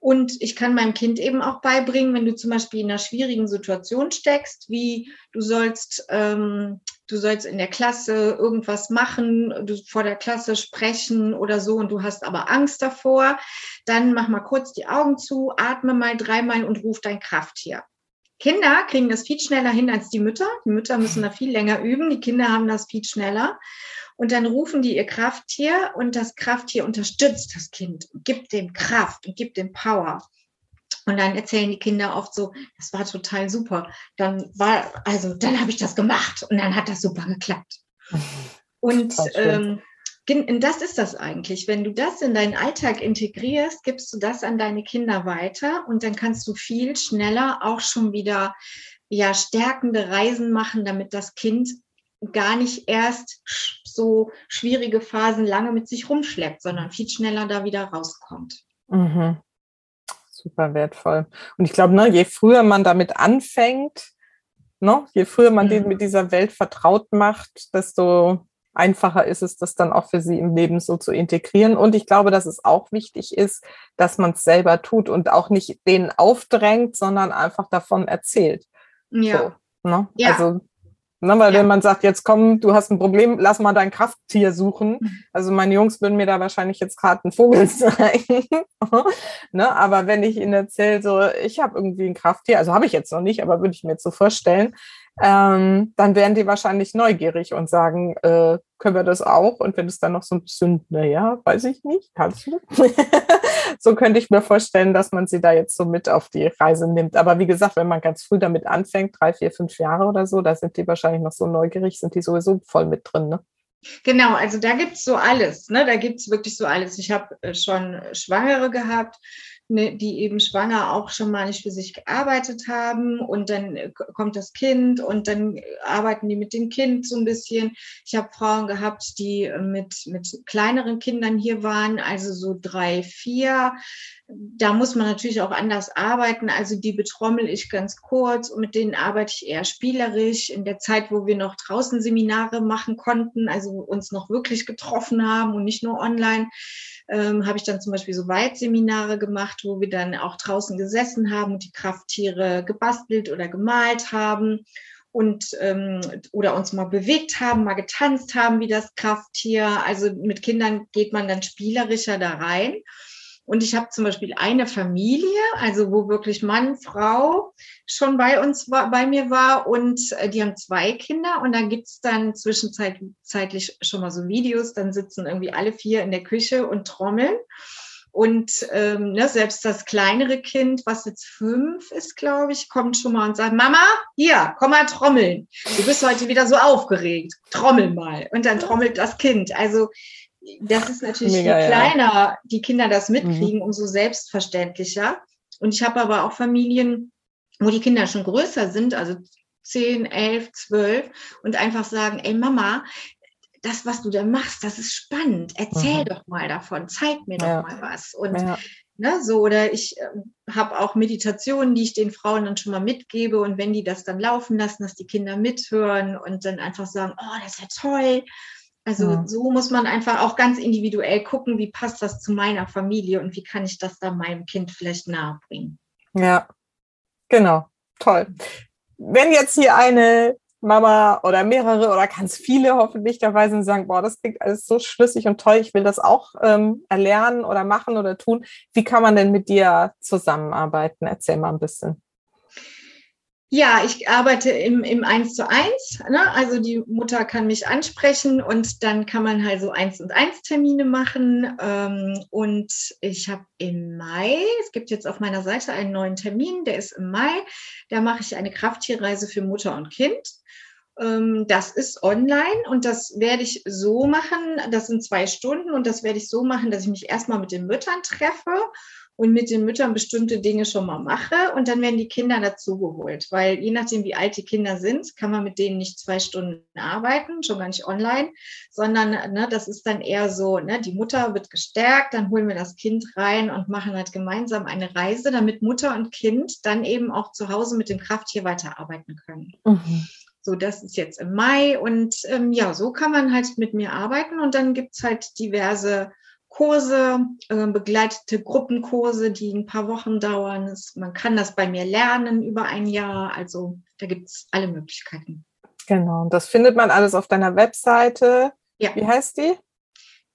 Und ich kann meinem Kind eben auch beibringen, wenn du zum Beispiel in einer schwierigen Situation steckst, wie du sollst, ähm, du sollst in der Klasse irgendwas machen, du vor der Klasse sprechen oder so und du hast aber Angst davor, dann mach mal kurz die Augen zu, atme mal dreimal und ruf dein Krafttier. Kinder kriegen das viel schneller hin als die Mütter. Die Mütter müssen da viel länger üben. Die Kinder haben das viel schneller. Und dann rufen die ihr Krafttier und das Krafttier unterstützt das Kind und gibt dem Kraft und gibt dem Power. Und dann erzählen die Kinder oft so, das war total super. Dann war, also dann habe ich das gemacht und dann hat das super geklappt. Und ähm, das ist das eigentlich. Wenn du das in deinen Alltag integrierst, gibst du das an deine Kinder weiter und dann kannst du viel schneller auch schon wieder ja stärkende Reisen machen, damit das Kind gar nicht erst so schwierige Phasen lange mit sich rumschleppt, sondern viel schneller da wieder rauskommt. Mhm. Super wertvoll. Und ich glaube, ne, je früher man damit anfängt, ne, je früher man mhm. den mit dieser Welt vertraut macht, desto einfacher ist es, das dann auch für sie im Leben so zu integrieren. Und ich glaube, dass es auch wichtig ist, dass man es selber tut und auch nicht denen aufdrängt, sondern einfach davon erzählt. Ja. So, ne? ja. Also Ne, weil ja. wenn man sagt, jetzt komm, du hast ein Problem, lass mal dein Krafttier suchen. Mhm. Also meine Jungs würden mir da wahrscheinlich jetzt gerade einen Vogel zeigen. ne, aber wenn ich ihnen erzähle, so ich habe irgendwie ein Krafttier, also habe ich jetzt noch nicht, aber würde ich mir jetzt so vorstellen, ähm, dann wären die wahrscheinlich neugierig und sagen, äh, können wir das auch? Und wenn es dann noch so ein bisschen, naja, weiß ich nicht, kannst du? so könnte ich mir vorstellen, dass man sie da jetzt so mit auf die Reise nimmt. Aber wie gesagt, wenn man ganz früh damit anfängt, drei, vier, fünf Jahre oder so, da sind die wahrscheinlich noch so neugierig, sind die sowieso voll mit drin, ne? Genau, also da gibt es so alles, ne? Da gibt es wirklich so alles. Ich habe äh, schon Schwangere gehabt, ne, die eben schwanger auch schon mal nicht für sich gearbeitet haben und dann äh, kommt das Kind und dann äh, arbeiten die mit dem Kind so ein bisschen. Ich habe Frauen gehabt, die äh, mit, mit kleineren Kindern hier waren, also so drei, vier. Da muss man natürlich auch anders arbeiten. Also die betrommel ich ganz kurz und mit denen arbeite ich eher spielerisch. In der Zeit, wo wir noch draußen Seminare machen konnten, also uns noch wirklich getroffen haben und nicht nur online, ähm, habe ich dann zum Beispiel so Weitseminare gemacht, wo wir dann auch draußen gesessen haben und die Krafttiere gebastelt oder gemalt haben und ähm, oder uns mal bewegt haben, mal getanzt haben wie das Krafttier. Also mit Kindern geht man dann spielerischer da rein. Und ich habe zum Beispiel eine Familie, also wo wirklich Mann, Frau schon bei uns war, bei mir war und äh, die haben zwei Kinder und dann gibt's dann zwischenzeitlich schon mal so Videos, dann sitzen irgendwie alle vier in der Küche und trommeln. Und ähm, ne, selbst das kleinere Kind, was jetzt fünf ist, glaube ich, kommt schon mal und sagt, Mama, hier, komm mal trommeln. Du bist heute wieder so aufgeregt. Trommel mal. Und dann trommelt das Kind. Also das ist natürlich Mega, je kleiner ja. die Kinder das mitkriegen, mhm. umso selbstverständlicher. Und ich habe aber auch Familien, wo die Kinder schon größer sind, also 10, 11, 12 und einfach sagen, ey Mama, das, was du da machst, das ist spannend. Erzähl mhm. doch mal davon, zeig mir ja. doch mal was. Und ja. ne, so, oder ich äh, habe auch Meditationen, die ich den Frauen dann schon mal mitgebe. Und wenn die das dann laufen lassen, dass die Kinder mithören und dann einfach sagen, oh, das ist ja toll. Also ja. so muss man einfach auch ganz individuell gucken, wie passt das zu meiner Familie und wie kann ich das dann meinem Kind vielleicht nahebringen. Ja, genau. Toll. Wenn jetzt hier eine Mama oder mehrere oder ganz viele hoffentlich dabei sind und sagen, boah, das klingt alles so schlüssig und toll, ich will das auch ähm, erlernen oder machen oder tun. Wie kann man denn mit dir zusammenarbeiten? Erzähl mal ein bisschen. Ja, ich arbeite im, im 1 zu 1. Ne? Also die Mutter kann mich ansprechen und dann kann man halt so 1 und 1 Termine machen. Ähm, und ich habe im Mai, es gibt jetzt auf meiner Seite einen neuen Termin, der ist im Mai. Da mache ich eine Krafttierreise für Mutter und Kind. Ähm, das ist online und das werde ich so machen. Das sind zwei Stunden und das werde ich so machen, dass ich mich erstmal mit den Müttern treffe und mit den Müttern bestimmte Dinge schon mal mache und dann werden die Kinder dazugeholt, weil je nachdem, wie alt die Kinder sind, kann man mit denen nicht zwei Stunden arbeiten, schon gar nicht online, sondern ne, das ist dann eher so, ne, die Mutter wird gestärkt, dann holen wir das Kind rein und machen halt gemeinsam eine Reise, damit Mutter und Kind dann eben auch zu Hause mit dem Krafttier weiterarbeiten können. Mhm. So, das ist jetzt im Mai und ähm, ja, so kann man halt mit mir arbeiten und dann gibt's halt diverse Kurse, äh, begleitete Gruppenkurse, die ein paar Wochen dauern. Man kann das bei mir lernen über ein Jahr. Also da gibt es alle Möglichkeiten. Genau, und das findet man alles auf deiner Webseite. Ja. Wie heißt die?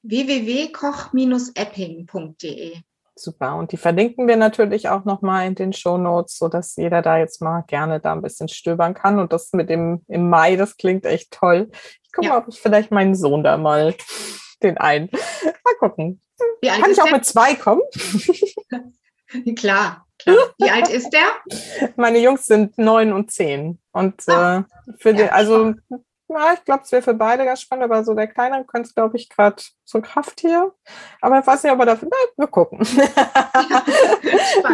www.koch-epping.de. Super. Und die verlinken wir natürlich auch nochmal in den Show Notes, sodass jeder da jetzt mal gerne da ein bisschen stöbern kann. Und das mit dem im Mai, das klingt echt toll. Ich gucke ja. mal, ob ich vielleicht meinen Sohn da mal den einen. Mal gucken. Kann ich auch der? mit zwei kommen? klar, klar. Wie alt ist der? Meine Jungs sind neun und zehn. Und ah, äh, für ja, den, also ja, ich glaube, es wäre für beide ganz spannend, aber so der Kleinere könnte es, glaube ich, gerade so ein Krafttier. Aber ich weiß nicht, ob er dafür, na, wir gucken.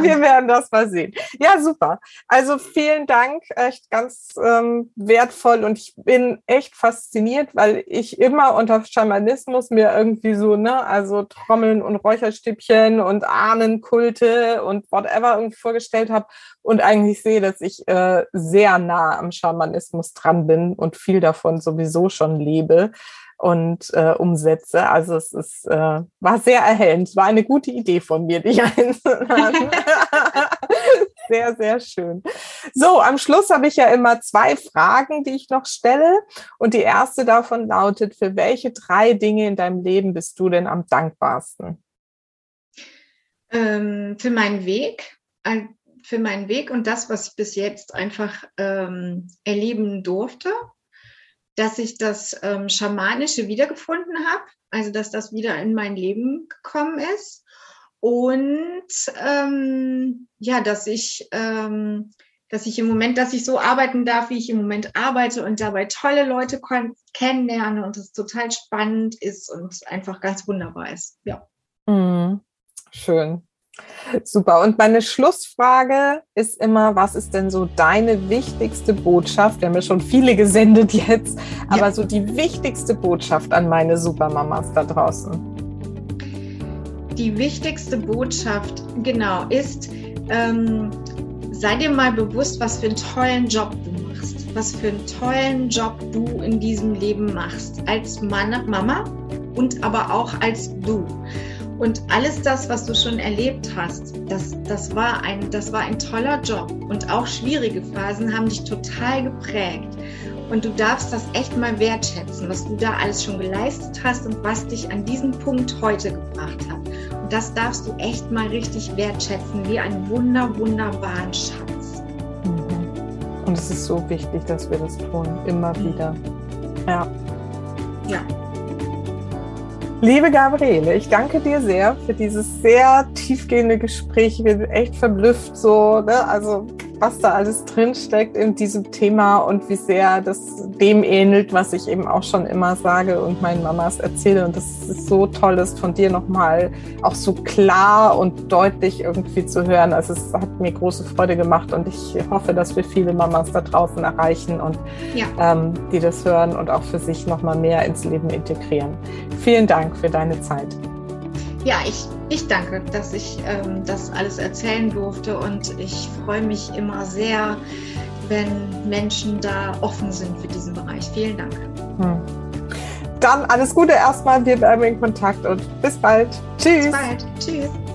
wir werden das mal sehen. Ja, super. Also vielen Dank, echt ganz ähm, wertvoll und ich bin echt fasziniert, weil ich immer unter Schamanismus mir irgendwie so, ne, also Trommeln und Räucherstäbchen und Ahnenkulte und whatever irgendwie vorgestellt habe und eigentlich sehe, dass ich äh, sehr nah am Schamanismus dran bin und viel davon sowieso schon lebe und äh, umsetze. Also es ist, äh, war sehr erhellend. Es war eine gute Idee von mir, dich einzuladen. sehr, sehr schön. So, am Schluss habe ich ja immer zwei Fragen, die ich noch stelle. Und die erste davon lautet, für welche drei Dinge in deinem Leben bist du denn am dankbarsten? Ähm, für meinen Weg, für meinen Weg und das, was ich bis jetzt einfach ähm, erleben durfte dass ich das ähm, Schamanische wiedergefunden habe, also dass das wieder in mein Leben gekommen ist. Und ähm, ja, dass ich, ähm, dass ich im Moment, dass ich so arbeiten darf, wie ich im Moment arbeite und dabei tolle Leute kennenlerne und es total spannend ist und einfach ganz wunderbar ist. Ja. Mhm. Schön. Super. Und meine Schlussfrage ist immer, was ist denn so deine wichtigste Botschaft? Wir haben ja schon viele gesendet jetzt, aber ja. so die wichtigste Botschaft an meine Supermamas da draußen. Die wichtigste Botschaft, genau, ist, ähm, sei dir mal bewusst, was für einen tollen Job du machst, was für einen tollen Job du in diesem Leben machst, als Mann, Mama und aber auch als du. Und alles das, was du schon erlebt hast, das, das, war ein, das war ein toller Job. Und auch schwierige Phasen haben dich total geprägt. Und du darfst das echt mal wertschätzen, was du da alles schon geleistet hast und was dich an diesen Punkt heute gebracht hat. Und das darfst du echt mal richtig wertschätzen, wie einen wunder, wunderbaren Schatz. Mhm. Und es ist so wichtig, dass wir das tun, immer mhm. wieder. Ja. Ja. Liebe Gabriele, ich danke dir sehr für dieses sehr tiefgehende Gespräch. Ich bin echt verblüfft, so, ne? also was da alles drinsteckt in diesem Thema und wie sehr das dem ähnelt, was ich eben auch schon immer sage und meinen Mamas erzähle. Und das ist so toll, das von dir nochmal auch so klar und deutlich irgendwie zu hören. Also es hat mir große Freude gemacht und ich hoffe, dass wir viele Mamas da draußen erreichen und ja. ähm, die das hören und auch für sich nochmal mehr ins Leben integrieren. Vielen Dank für deine Zeit. Ja, ich, ich danke, dass ich ähm, das alles erzählen durfte und ich freue mich immer sehr, wenn Menschen da offen sind für diesen Bereich. Vielen Dank. Hm. Dann alles Gute erstmal, wir bleiben in Kontakt und bis bald. Tschüss. Bis bald. Tschüss.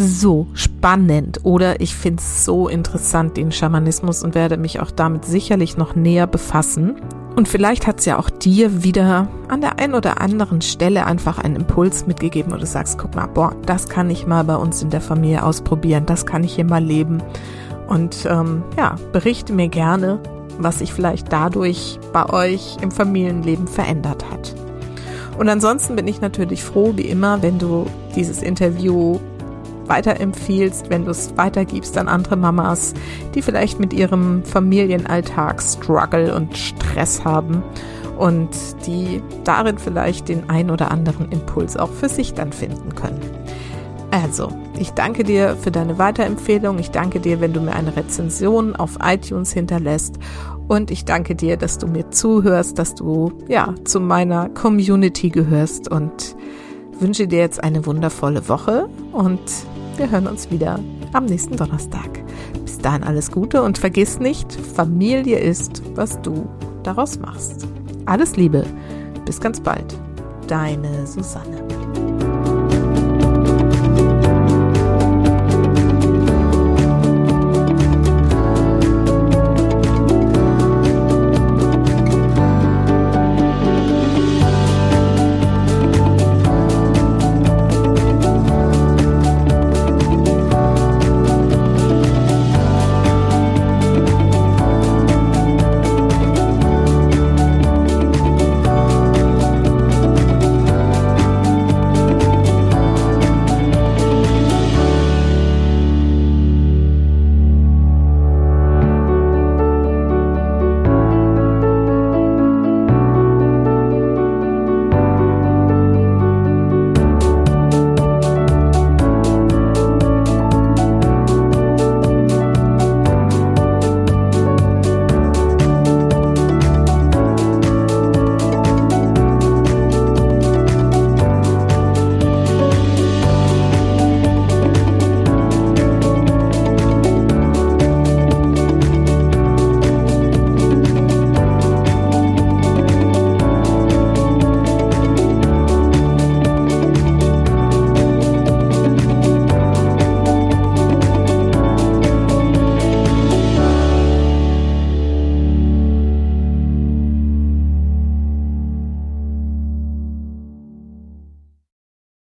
So spannend oder ich finde es so interessant, den Schamanismus und werde mich auch damit sicherlich noch näher befassen. Und vielleicht hat es ja auch dir wieder an der einen oder anderen Stelle einfach einen Impuls mitgegeben, wo du sagst, guck mal, boah, das kann ich mal bei uns in der Familie ausprobieren, das kann ich hier mal leben. Und ähm, ja, berichte mir gerne, was sich vielleicht dadurch bei euch im Familienleben verändert hat. Und ansonsten bin ich natürlich froh, wie immer, wenn du dieses Interview weiterempfiehlst, wenn du es weitergibst an andere Mamas, die vielleicht mit ihrem Familienalltag Struggle und Stress haben und die darin vielleicht den ein oder anderen Impuls auch für sich dann finden können. Also, ich danke dir für deine Weiterempfehlung. Ich danke dir, wenn du mir eine Rezension auf iTunes hinterlässt. Und ich danke dir, dass du mir zuhörst, dass du ja zu meiner Community gehörst und wünsche dir jetzt eine wundervolle Woche und wir hören uns wieder am nächsten Donnerstag. Bis dahin alles Gute und vergiss nicht, Familie ist, was du daraus machst. Alles Liebe, bis ganz bald. Deine Susanne.